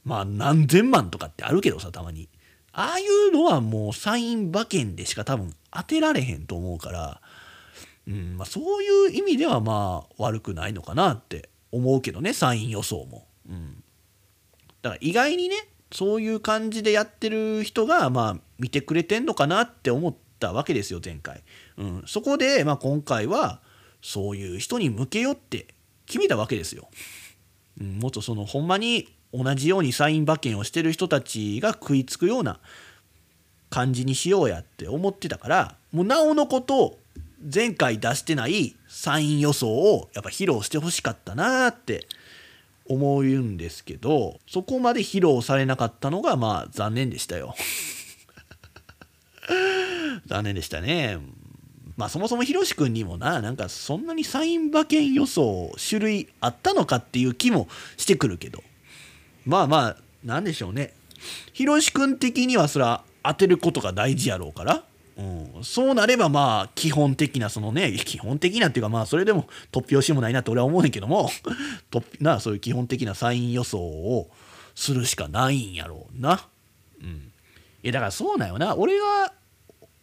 まあ何千万とかってあるけどさたまに。ああいうのはもうサイン馬券でしか多分当てられへんと思うから、うんまあ、そういう意味ではまあ悪くないのかなって思うけどねサイン予想も、うん、だから意外にねそういう感じでやってる人がまあ見てくれてんのかなって思ったわけですよ前回、うん、そこでまあ今回はそういう人に向けよって決めたわけですよ、うん、もっとそのほんまに同じようにサイン馬券をしてる人たちが食いつくような感じにしようやって思ってたからもうなおのこと前回出してないサイン予想をやっぱ披露してほしかったなって思うんですけどそこまで披露されなかったのがまあ残念でしたよ残念でしたね。まあそもそもひろしくんにもななんかそんなにサイン馬券予想種類あったのかっていう気もしてくるけど。まあまあなんでしょうね。ひろし君的にはそれは当てることが大事やろうから、うん、そうなればまあ基本的なそのね基本的なっていうかまあそれでも突拍子もないなって俺は思うねんけども なそういう基本的なサイン予想をするしかないんやろうな。うん、いやだからそうなよな。俺は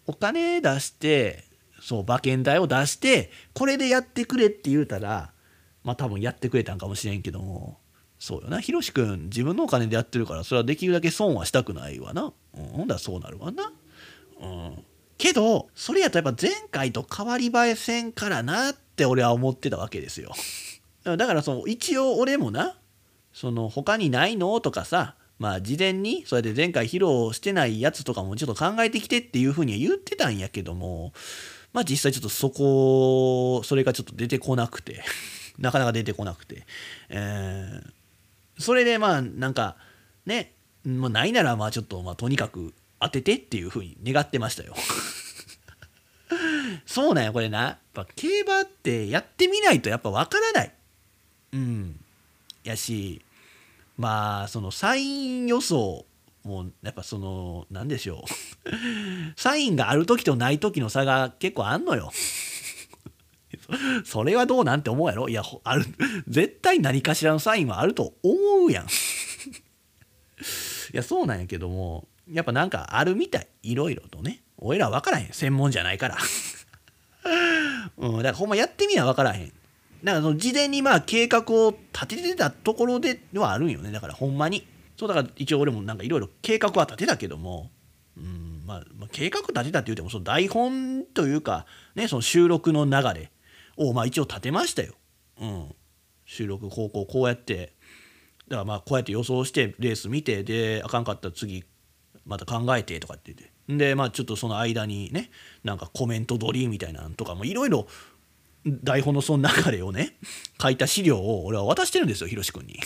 お金出してそう馬券代を出してこれでやってくれって言うたらまあ多分やってくれたんかもしれんけども。そうよな。ひろしくん、自分のお金でやってるから、それはできるだけ損はしたくないわな。うん、ほんだらそうなるわな。うん。けど、それやとやっぱ前回と変わり映えせんからなって俺は思ってたわけですよ。だからその、一応俺もな、その、他にないのとかさ、まあ事前にそれで前回披露してないやつとかもちょっと考えてきてっていうふうには言ってたんやけどもまあ実際ちょっとそこそれがちょっと出てこなくて なかなか出てこなくて、えー、それでまあなんかねもうないならまあちょっとまあとにかく当ててっていうふうに願ってましたよ。そうなんやこれな。やっぱ競馬ってやってみないとやっぱ分からない。うん。やしまあそのサイン予想もやっぱその何でしょう。サインがある時とない時の差が結構あんのよ それはどうなんて思うやろ？いや、ある、絶対何かしらのサインはあると思うやん。いや、そうなんやけども、やっぱなんかあるみたい。いろいろとね。俺ら分からへん。専門じゃないから。うん、だからほんまやってみな分からへん。だからその事前にまあ計画を立ててたところではあるんよね。だからほんまに。そうだから一応俺もなんかいろいろ計画は立てたけども、うん、まあ、まあ、計画立てたって言ってもその台本というか、ね、その収録の流れをまあ一応立てましたよ。うん、収録高校こうやってだからまあこうやって予想してレース見てであかんかったら次また考えてとかって言ってでまあちょっとその間にねなんかコメント取りみたいなんとかもいろいろ台本のその流れをね書いた資料を俺は渡してるんですよひろし君に。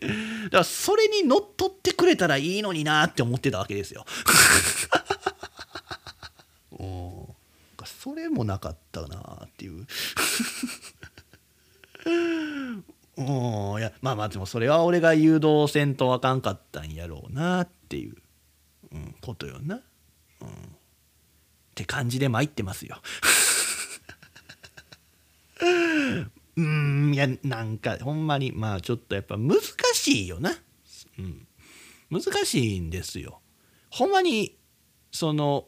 だからそれにのっとってくれたらいいのになって思ってたわけですよ。おそれもなかったなっていう。うんいやまあまあでもそれは俺が誘導せんとあかんかったんやろうなっていう、うん、ことよな、うん、って感じで参ってますよ。うんいやなんかほんまにまあちょっとやっぱ難しいよな、うん、難しいんですよ。ほんまにその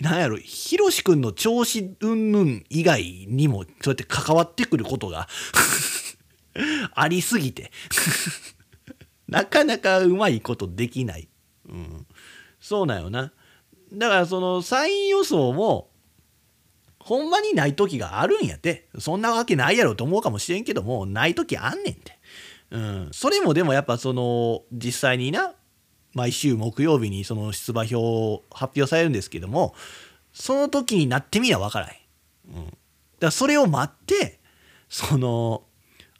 なんやろひろし君の調子云々以外にもそうやって関わってくることが ありすぎて。なかなかうまいことできない、うん、そうなよな。だからそのサイン予想もほんまにない時があるんやって。そんなわけないやろと思うかもしれんけどもない時あんねんて、うん、それもでもやっぱその実際にな毎週木曜日にその出馬表を発表されるんですけどもその時になってみな分からへん、うん、だからそれを待ってその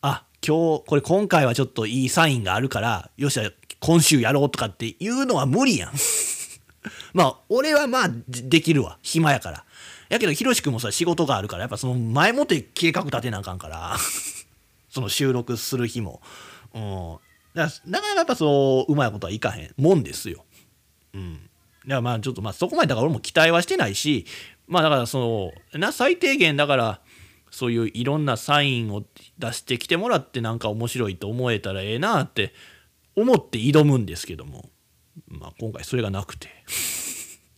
あ今日これ今回はちょっといいサインがあるからよっしゃ今週やろうとかっていうのは無理やん。まあ俺はまあできるわ。暇やから。やけどひろし君もさ仕事があるからやっぱその前もって計画立てなあかんから。その収録する日も。うん。だからなかなかやっぱそううまいことはいかへんもんですよ。うん。だからまあちょっとまあそこまでだから俺も期待はしてないしまあだからそのな最低限だからそういういろんなサインを出してきてもらってなんか面白いと思えたらええなって思って挑むんですけども。まあ今回それがなくて。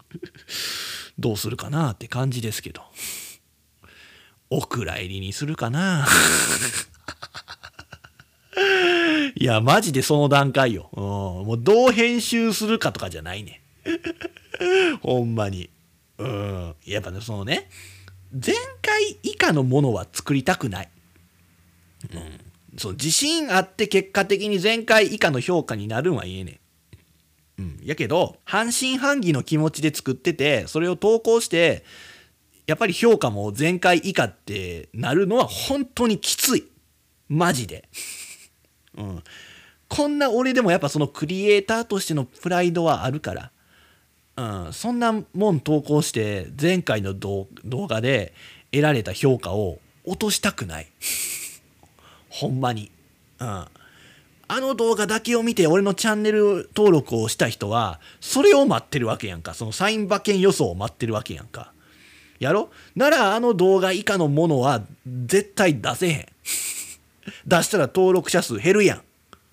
どうするかなって感じですけど。お蔵入りにするかな。いやマジでその段階よ、うん、もうどう編集するかとかじゃないね ほんまに。うん。やっぱねそのね前回以下のものは作りたくない、うん、そう自信あって結果的に前回以下の評価になるんは言えねえ、うん、やけど半信半疑の気持ちで作っててそれを投稿してやっぱり評価も前回以下ってなるのは本当にきつい。マジで、うん、こんな俺でもやっぱそのクリエイターとしてのプライドはあるから。うん、そんなもん投稿して前回の動画で得られた評価を落としたくない。ほんまに、うん、あの動画だけを見て俺のチャンネル登録をした人はそれを待ってるわけやんか。そのサイン馬券予想を待ってるわけやんか。やろ？ならあの動画以下のものは絶対出せへん。出したら登録者数減るやん、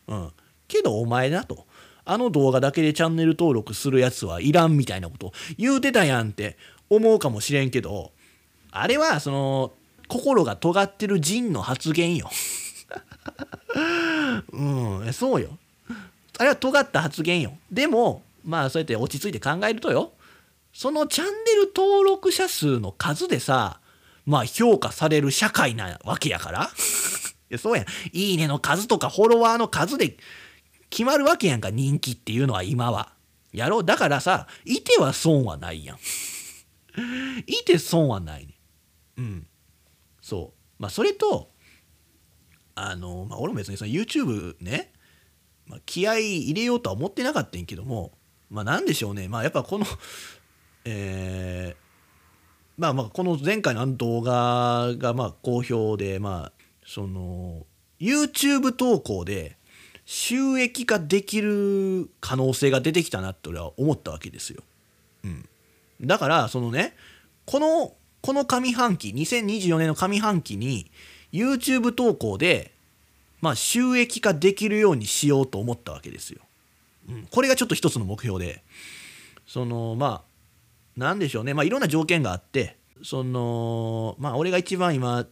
うん、けどお前なと。あの動画だけでチャンネル登録するやつはいらんみたいなこと。言うてたやんって。思うかもしれんけど。あれはその心が尖ってる人の発言よ。うん。そうよ。あれは尖った発言よ。でもまあそうやって落ち着いて考えるとよ。そのチャンネル登録者数の数でさまあ評価される社会なわけやから。やそうやいいねの数とかフォロワーの数で決まるわけやんか人気っていうのは今は。やろう。だからさいては損はないやん。いて損はないねうん。そう。まあそれとあのまあ俺も別にその YouTube ね、まあ、気合い入れようとは思ってなかったんけどもまあなんでしょうね。まあやっぱこの えー、まあまあこの前回のあの動画がまあ好評でまあその YouTube 投稿で収益化できる可能性が出てきたなって俺は思ったわけですよ。うん、だからそのねこのこの上半期2024年の上半期に YouTube 投稿で、まあ、収益化できるようにしようと思ったわけですよ。うん、これがちょっと一つの目標でそのまあなんでしょうねまあいろんな条件があってそのまあ俺が一番今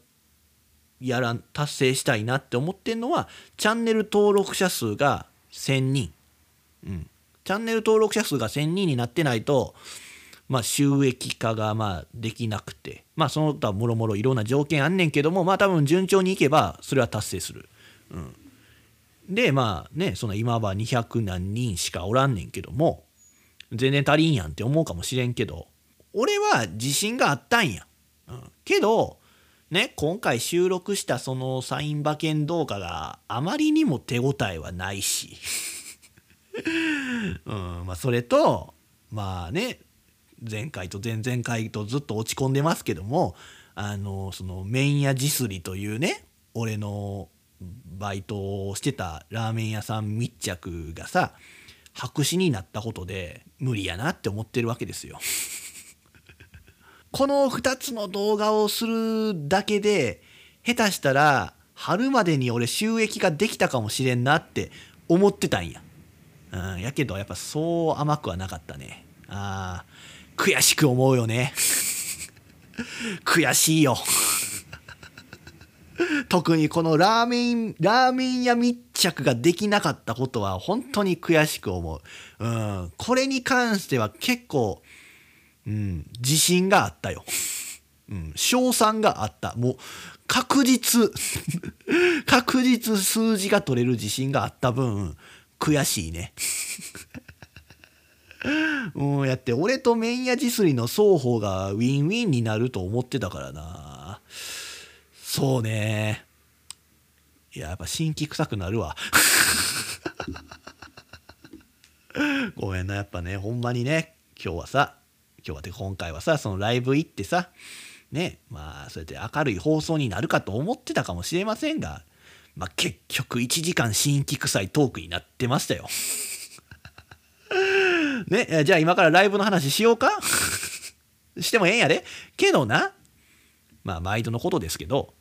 やらん達成したいなって思ってんのはチャンネル登録者数が1000人、うん、チャンネル登録者数が1000人になってないとまあ収益化がまあできなくて。まあその他もろもろいろんな条件あんねんけどもまあ多分順調にいけばそれは達成する、うん、でまあねその今は200何人しかおらんねんけども全然足りんやんって思うかもしれんけど俺は自信があったんや、うん、けどね、今回収録したそのサイン馬券動画があまりにも手応えはないし、うんまあ、それとまあね前回と前々回とずっと落ち込んでますけどもあのその麺屋地すりというね俺のバイトをしてたラーメン屋さん密着がさ白紙になったことで無理やなって思ってるわけですよ。この2つの動画をするだけで下手したら春までに俺収益ができたかもしれんなって思ってたんや。うん、やけどやっぱそう甘くはなかったね。あー悔しく思うよね。悔しいよ。特にこのラーメン、ラーメン屋密着ができなかったことは本当に悔しく思う。うん、これに関しては結構、うん、自信があったよ。うん、賞賛があった。もう、確実、確実数字が取れる自信があった分、悔しいね。うん、やって、俺と麺屋自炊の双方がウィンウィンになると思ってたからな。そうね。いや、やっぱ新規臭くなるわ。ごめんな、やっぱね、ほんまにね、今日はさ、今日はて今回はさ、そのライブ行ってさ、ね、まあ、そうやって明るい放送になるかと思ってたかもしれませんが、まあ、結局1時間新規臭いトークになってましたよ。ね、じゃあ今からライブの話しようか？してもええんやで。けどな、まあ毎度のことですけど、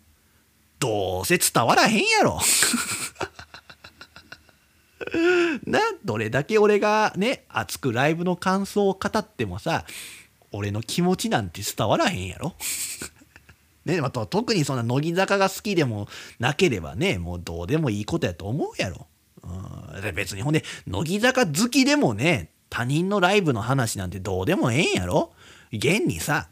どうせ伝わらへんやろ。な、どれだけ俺がね、熱くライブの感想を語ってもさ、俺の気持ちなんて伝わらへんやろ？ね、また特にそんな乃木坂が好きでもなければね、もうどうでもいいことやと思うやろ。うん、別にほんで、乃木坂好きでもね、他人のライブの話なんてどうでもええんやろ？現にさ、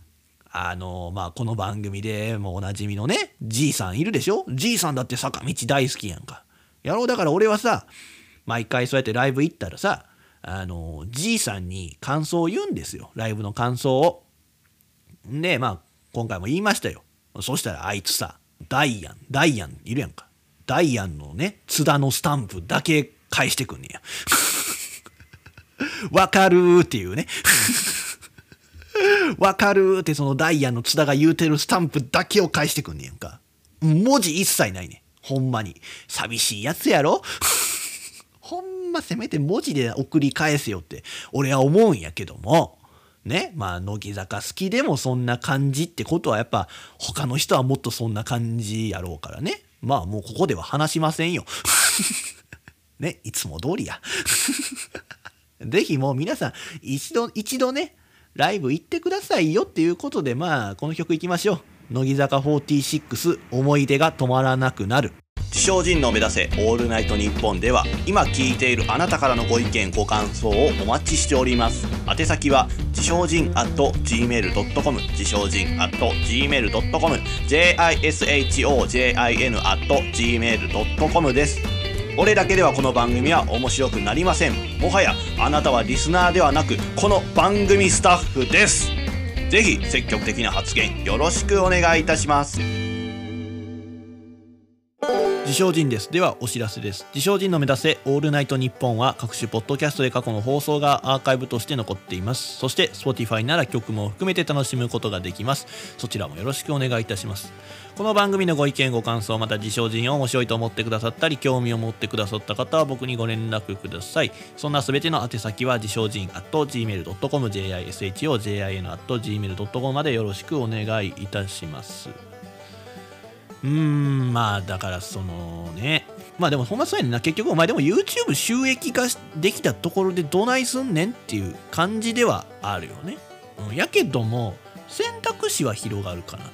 あのまあこの番組でもうおなじみのね、G さんいるでしょ ?G さんだって坂道大好きやんか。やろうだから俺はさ、毎回そうやってライブ行ったらさ、あの G さんに感想を言うんですよ。ライブの感想を。で、まあ今回も言いましたよ。そしたらあいつさ、ダイアン、ダイアンいるやんか。ダイアンのね、津田のスタンプだけ返してくんねや。わかるーっていうね。わかるーってそのダイアンの津田が言うてるスタンプだけを返してくんねやんか。文字一切ないね。ほんまに。寂しいやつやろませめて文字で送り返せよって俺は思うんやけども。ね？まあ、乃木坂好きでもそんな感じってことはやっぱ他の人はもっとそんな感じやろうからね。まあもうここでは話しませんよ。ね？いつも通りや。ぜひもう皆さん一度、一度ね、ライブ行ってくださいよっていうことで、まあ、この曲いきましょう。乃木坂46思い出が止まらなくなる。自称人の目指せオールナイトニッポンでは今聞いているあなたからのご意見ご感想をお待ちしております。宛先は自称人 at gmail.com 自称人 at gmail.com jishojin at gmail.com です。俺だけではこの番組は面白くなりません。もはやあなたはリスナーではなくこの番組スタッフです。ぜひ積極的な発言よろしくお願いいたします。自称人です。ではお知らせです。自称人の目指せオールナイトニッポンは各種ポッドキャストで過去の放送がアーカイブとして残っています。そして Spotify なら曲も含めて楽しむことができます。そちらもよろしくお願いいたします。この番組のご意見ご感想また自称人を面白いと思ってくださったり興味を持ってくださった方は僕にご連絡ください。そんなすべての宛先は自称人 at gmail.com jishojin at gmail.com までよろしくお願いいたします。うーんまあだからそのね。まあでもほんまそうやねんな。結局お前でも YouTube 収益化できたところでどないすんねんっていう感じではあるよね、うん、やけども選択肢は広がるかな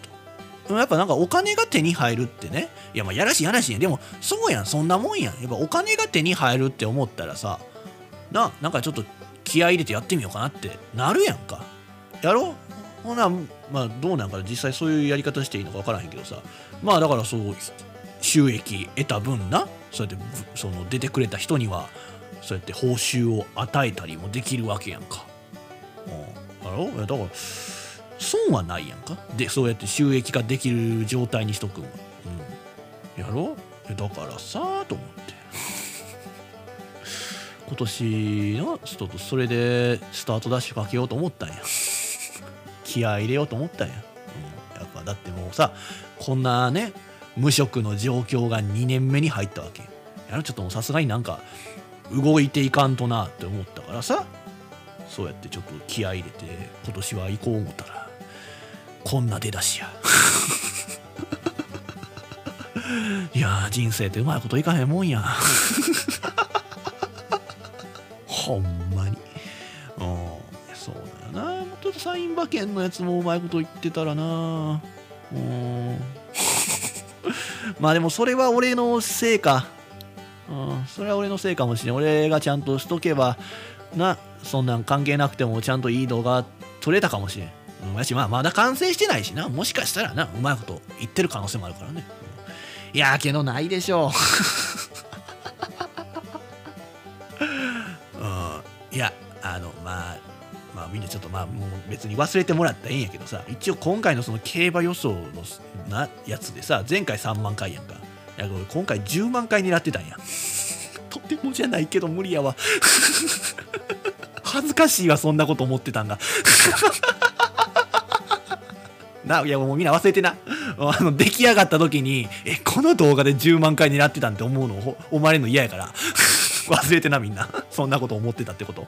と。やっぱなんかお金が手に入るってね。いやまあやらしいやらしいやんでもそうやん。そんなもんやん。やっぱお金が手に入るって思ったらさななんかちょっと気合入れてやってみようかなってなるやんか。やろほなまあどうなんかな。実際そういうやり方していいのか分からへんけどさ。まあだからそう収益得た分なそうやってその出てくれた人にはそうやって報酬を与えたりもできるわけやんか。うん、だろだから損はないやんかでそうやって収益化できる状態にしとくん。うん、やろ？だからさと思って。今年のちょっとそれでスタートダッシュかけようと思ったんや。気合い入れようと思ったんや。うん、やっぱだってもうさこんなね無職の状況が2年目に入ったわけ。やろちょっとさすがになんか動いていかんとなって思ったからさ。そうやってちょっと気合い入れて今年は行こう思ったらこんな出だしや。いやー人生ってうまいこといかへんもんや。ほんまに。うん。そうだよな。ちょっとサイン馬券のやつもうまいこと言ってたらなまあでもそれは俺のせいか。うん。それは俺のせいかもしれん。俺がちゃんとしとけばなそんなん関係なくてもちゃんといい動画撮れたかもしれん。うん、やしまあまだ完成してないしな。もしかしたらなうまいこと言ってる可能性もあるからね、いやけどないでしょう、うん、いやあのまあまあみんなちょっとまあもう別に忘れてもらったらええんやけどさ一応今回のその競馬予想のなやつでさ前回3万回やんか。いや今回10万回狙ってたんや。とてもじゃないけど無理やわ。恥ずかしいわそんなこと思ってたんが。ないやもうみんな忘れてな。あの出来上がった時にえこの動画で10万回狙ってたんって思うの思われるの嫌やから。忘れてなみんな。そんなこと思ってたってこと。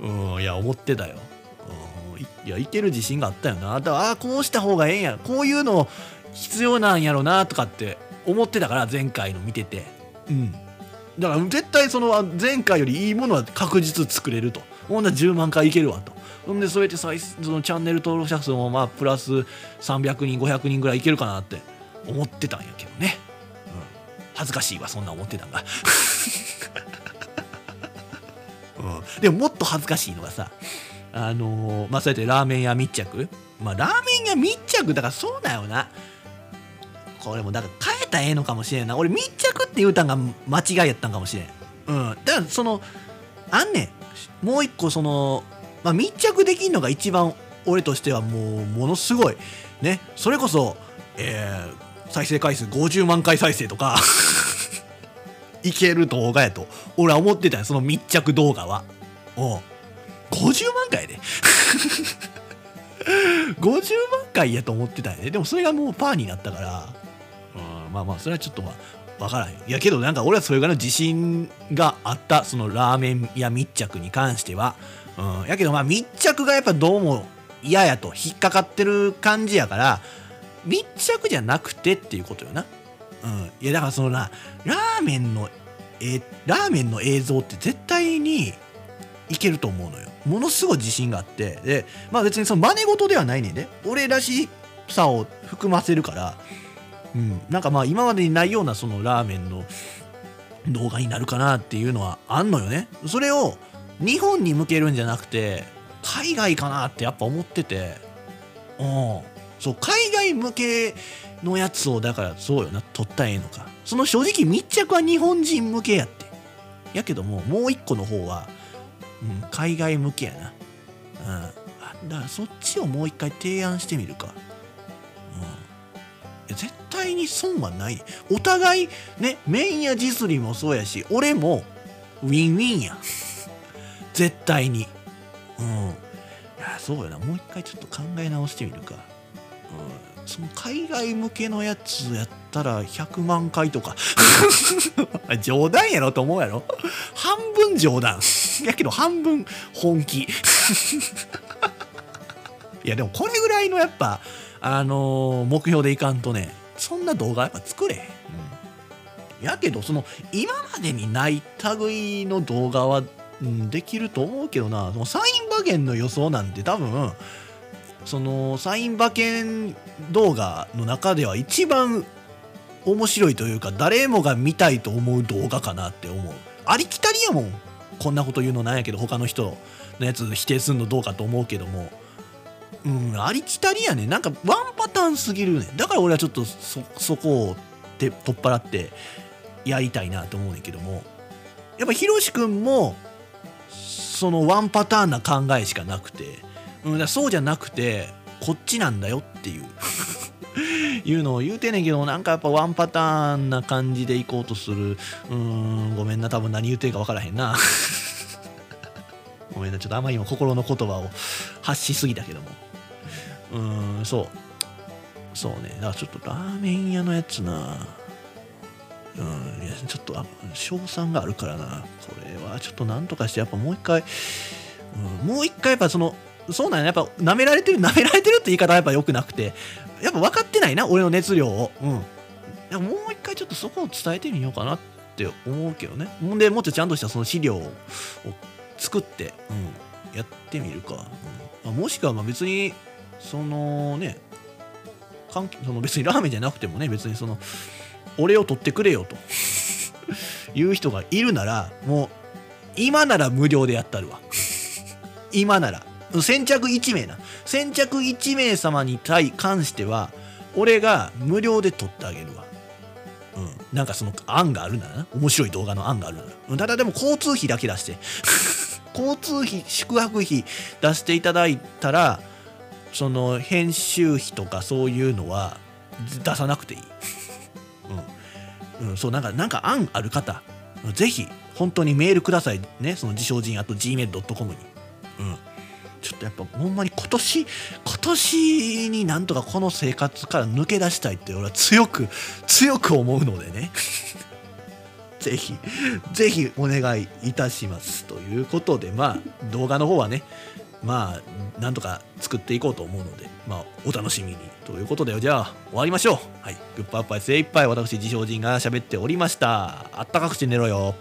うんいや思ってたよ、うん、いいやいける自信があったよな。だからあーこうした方がええんや。こういうの必要なんやろなとかって思ってたから前回の見てて。うん。だから絶対そのあ前回よりいいものは確実作れると。ほんなら10万回いけるわと。ほんでそうやってそのチャンネル登録者数もまあプラス300人500人ぐらいいけるかなって思ってたんやけどね、うん、恥ずかしいわそんな思ってたんが、うん、でももっと恥ずかしいのがさあのーまあそうやってラーメン屋密着。まあラーメン屋密着だからそうだよな。これもだから変えたらええのかもしれんな。俺密着って言うたんが間違いやったんかもしれん。うん。だからそのあんねん。もう一個その、まあ、密着できんのが一番俺としてはもうものすごい。ね。それこそ、えー再生回数50万回再生とか。いける動画やと俺は思ってたよその密着動画は。う。ん50万回で？50万回やと思ってたんやで。でもそれがもうパーになったから、うん、まあまあそれはちょっとまあ分からん。いやけどなんか俺はそれぐらいの自信があった。そのラーメン屋密着に関しては、うん、やけどまあ密着がやっぱどうも嫌やと引っかかってる感じやから密着じゃなくてっていうことよな、うん、いやだからそのなラーメンのえラーメンの映像って絶対にいけると思うのよ。ものすごい自信があって。でまあ別にその真似事ではないねんね俺らしさを含ませるから。うん。なんかまあ今までにないようなそのラーメンの動画になるかなっていうのはあんのよね。それを日本に向けるんじゃなくて海外かなってやっぱ思ってて。うん。そう海外向けのやつをだからそうよな撮ったらええのか。その正直密着は日本人向けやって。やけどももう一個の方は、うん、海外向けやな。うん。だからそっちをもう一回提案してみるか。うん。絶対に損はない。お互いねメインやジスリもそうやし俺もウィンウィンや。絶対に。うん。いやそうやな。もう一回ちょっと考え直してみるか。うん。その海外向けのやつやったら100万回とか。冗談やろと思うやろ。半分冗談。やけど半分本気。いやでもこれぐらいのやっぱあのー目標でいかんとねそんな動画やっぱ作れ、うん、やけどその今までにない類の動画は、うん、できると思うけどな。そのサイン馬券の予想なんて多分そのサイン馬券動画の中では一番面白いというか誰もが見たいと思う動画かなって思う。ありきたりやもん。こんなこと言うのなんやけど他の人のやつ否定するのどうかと思うけども。うんありきたりやね。なんかワンパターンすぎるね。だから俺はちょっとそそこをて取っ払ってやりたいなと思うねんけども。やっぱひろしくんもそのワンパターンな考えしかなくて、うん、だそうじゃなくてこっちなんだよっていう。いうのを言うてんねんけどなんかやっぱワンパターンな感じでいこうとする。うーんごめんな多分何言うてるか分からへんな。ごめんなちょっとあんまりにも心の言葉を発しすぎたけども。うーんそう。そうね。だからちょっとラーメン屋のやつな。うんいやちょっとあ賞賛があるからな。これはちょっとなんとかしてやっぱもう一回、うん、もう一回やっぱそのそうなんや。やっぱ舐められてる舐められてるって言い方はやっぱ良くなくて。やっぱ分かってないな俺の熱量を。うん。やもう一回ちょっとそこを伝えてみようかなって思うけどね。ほんでもっとちゃんとしたその資料を作って、うん、やってみるか、うん。まあもしくはまあ別にそのね関係その別にラーメンじゃなくてもね別にその俺を取ってくれよと いう人がいるならもう今なら無料でやったるわ。今なら先着1名な。先着1名様に対関しては俺が無料で撮ってあげるわ。うん。なんかその案があるならな。面白い動画の案があるな。らうん。ただでも交通費だけ出して。交通費宿泊費出していただいたらその編集費とかそういうのは出さなくていい。うん、うん、そうなんかなんか案ある方ぜひ本当にメールくださいね。その自称人あと gmail.com に。うん。ちょっとやっぱほんまに今年今年になんとかこの生活から抜け出したいって俺は強く強く思うのでね。ぜひぜひお願いいたしますということでまあ動画の方はねまあなんとか作っていこうと思うのでまあお楽しみにということでじゃあ終わりましょう。はい。グッパッパイ精一杯私自称人が喋っておりました。あったかくして寝ろよ。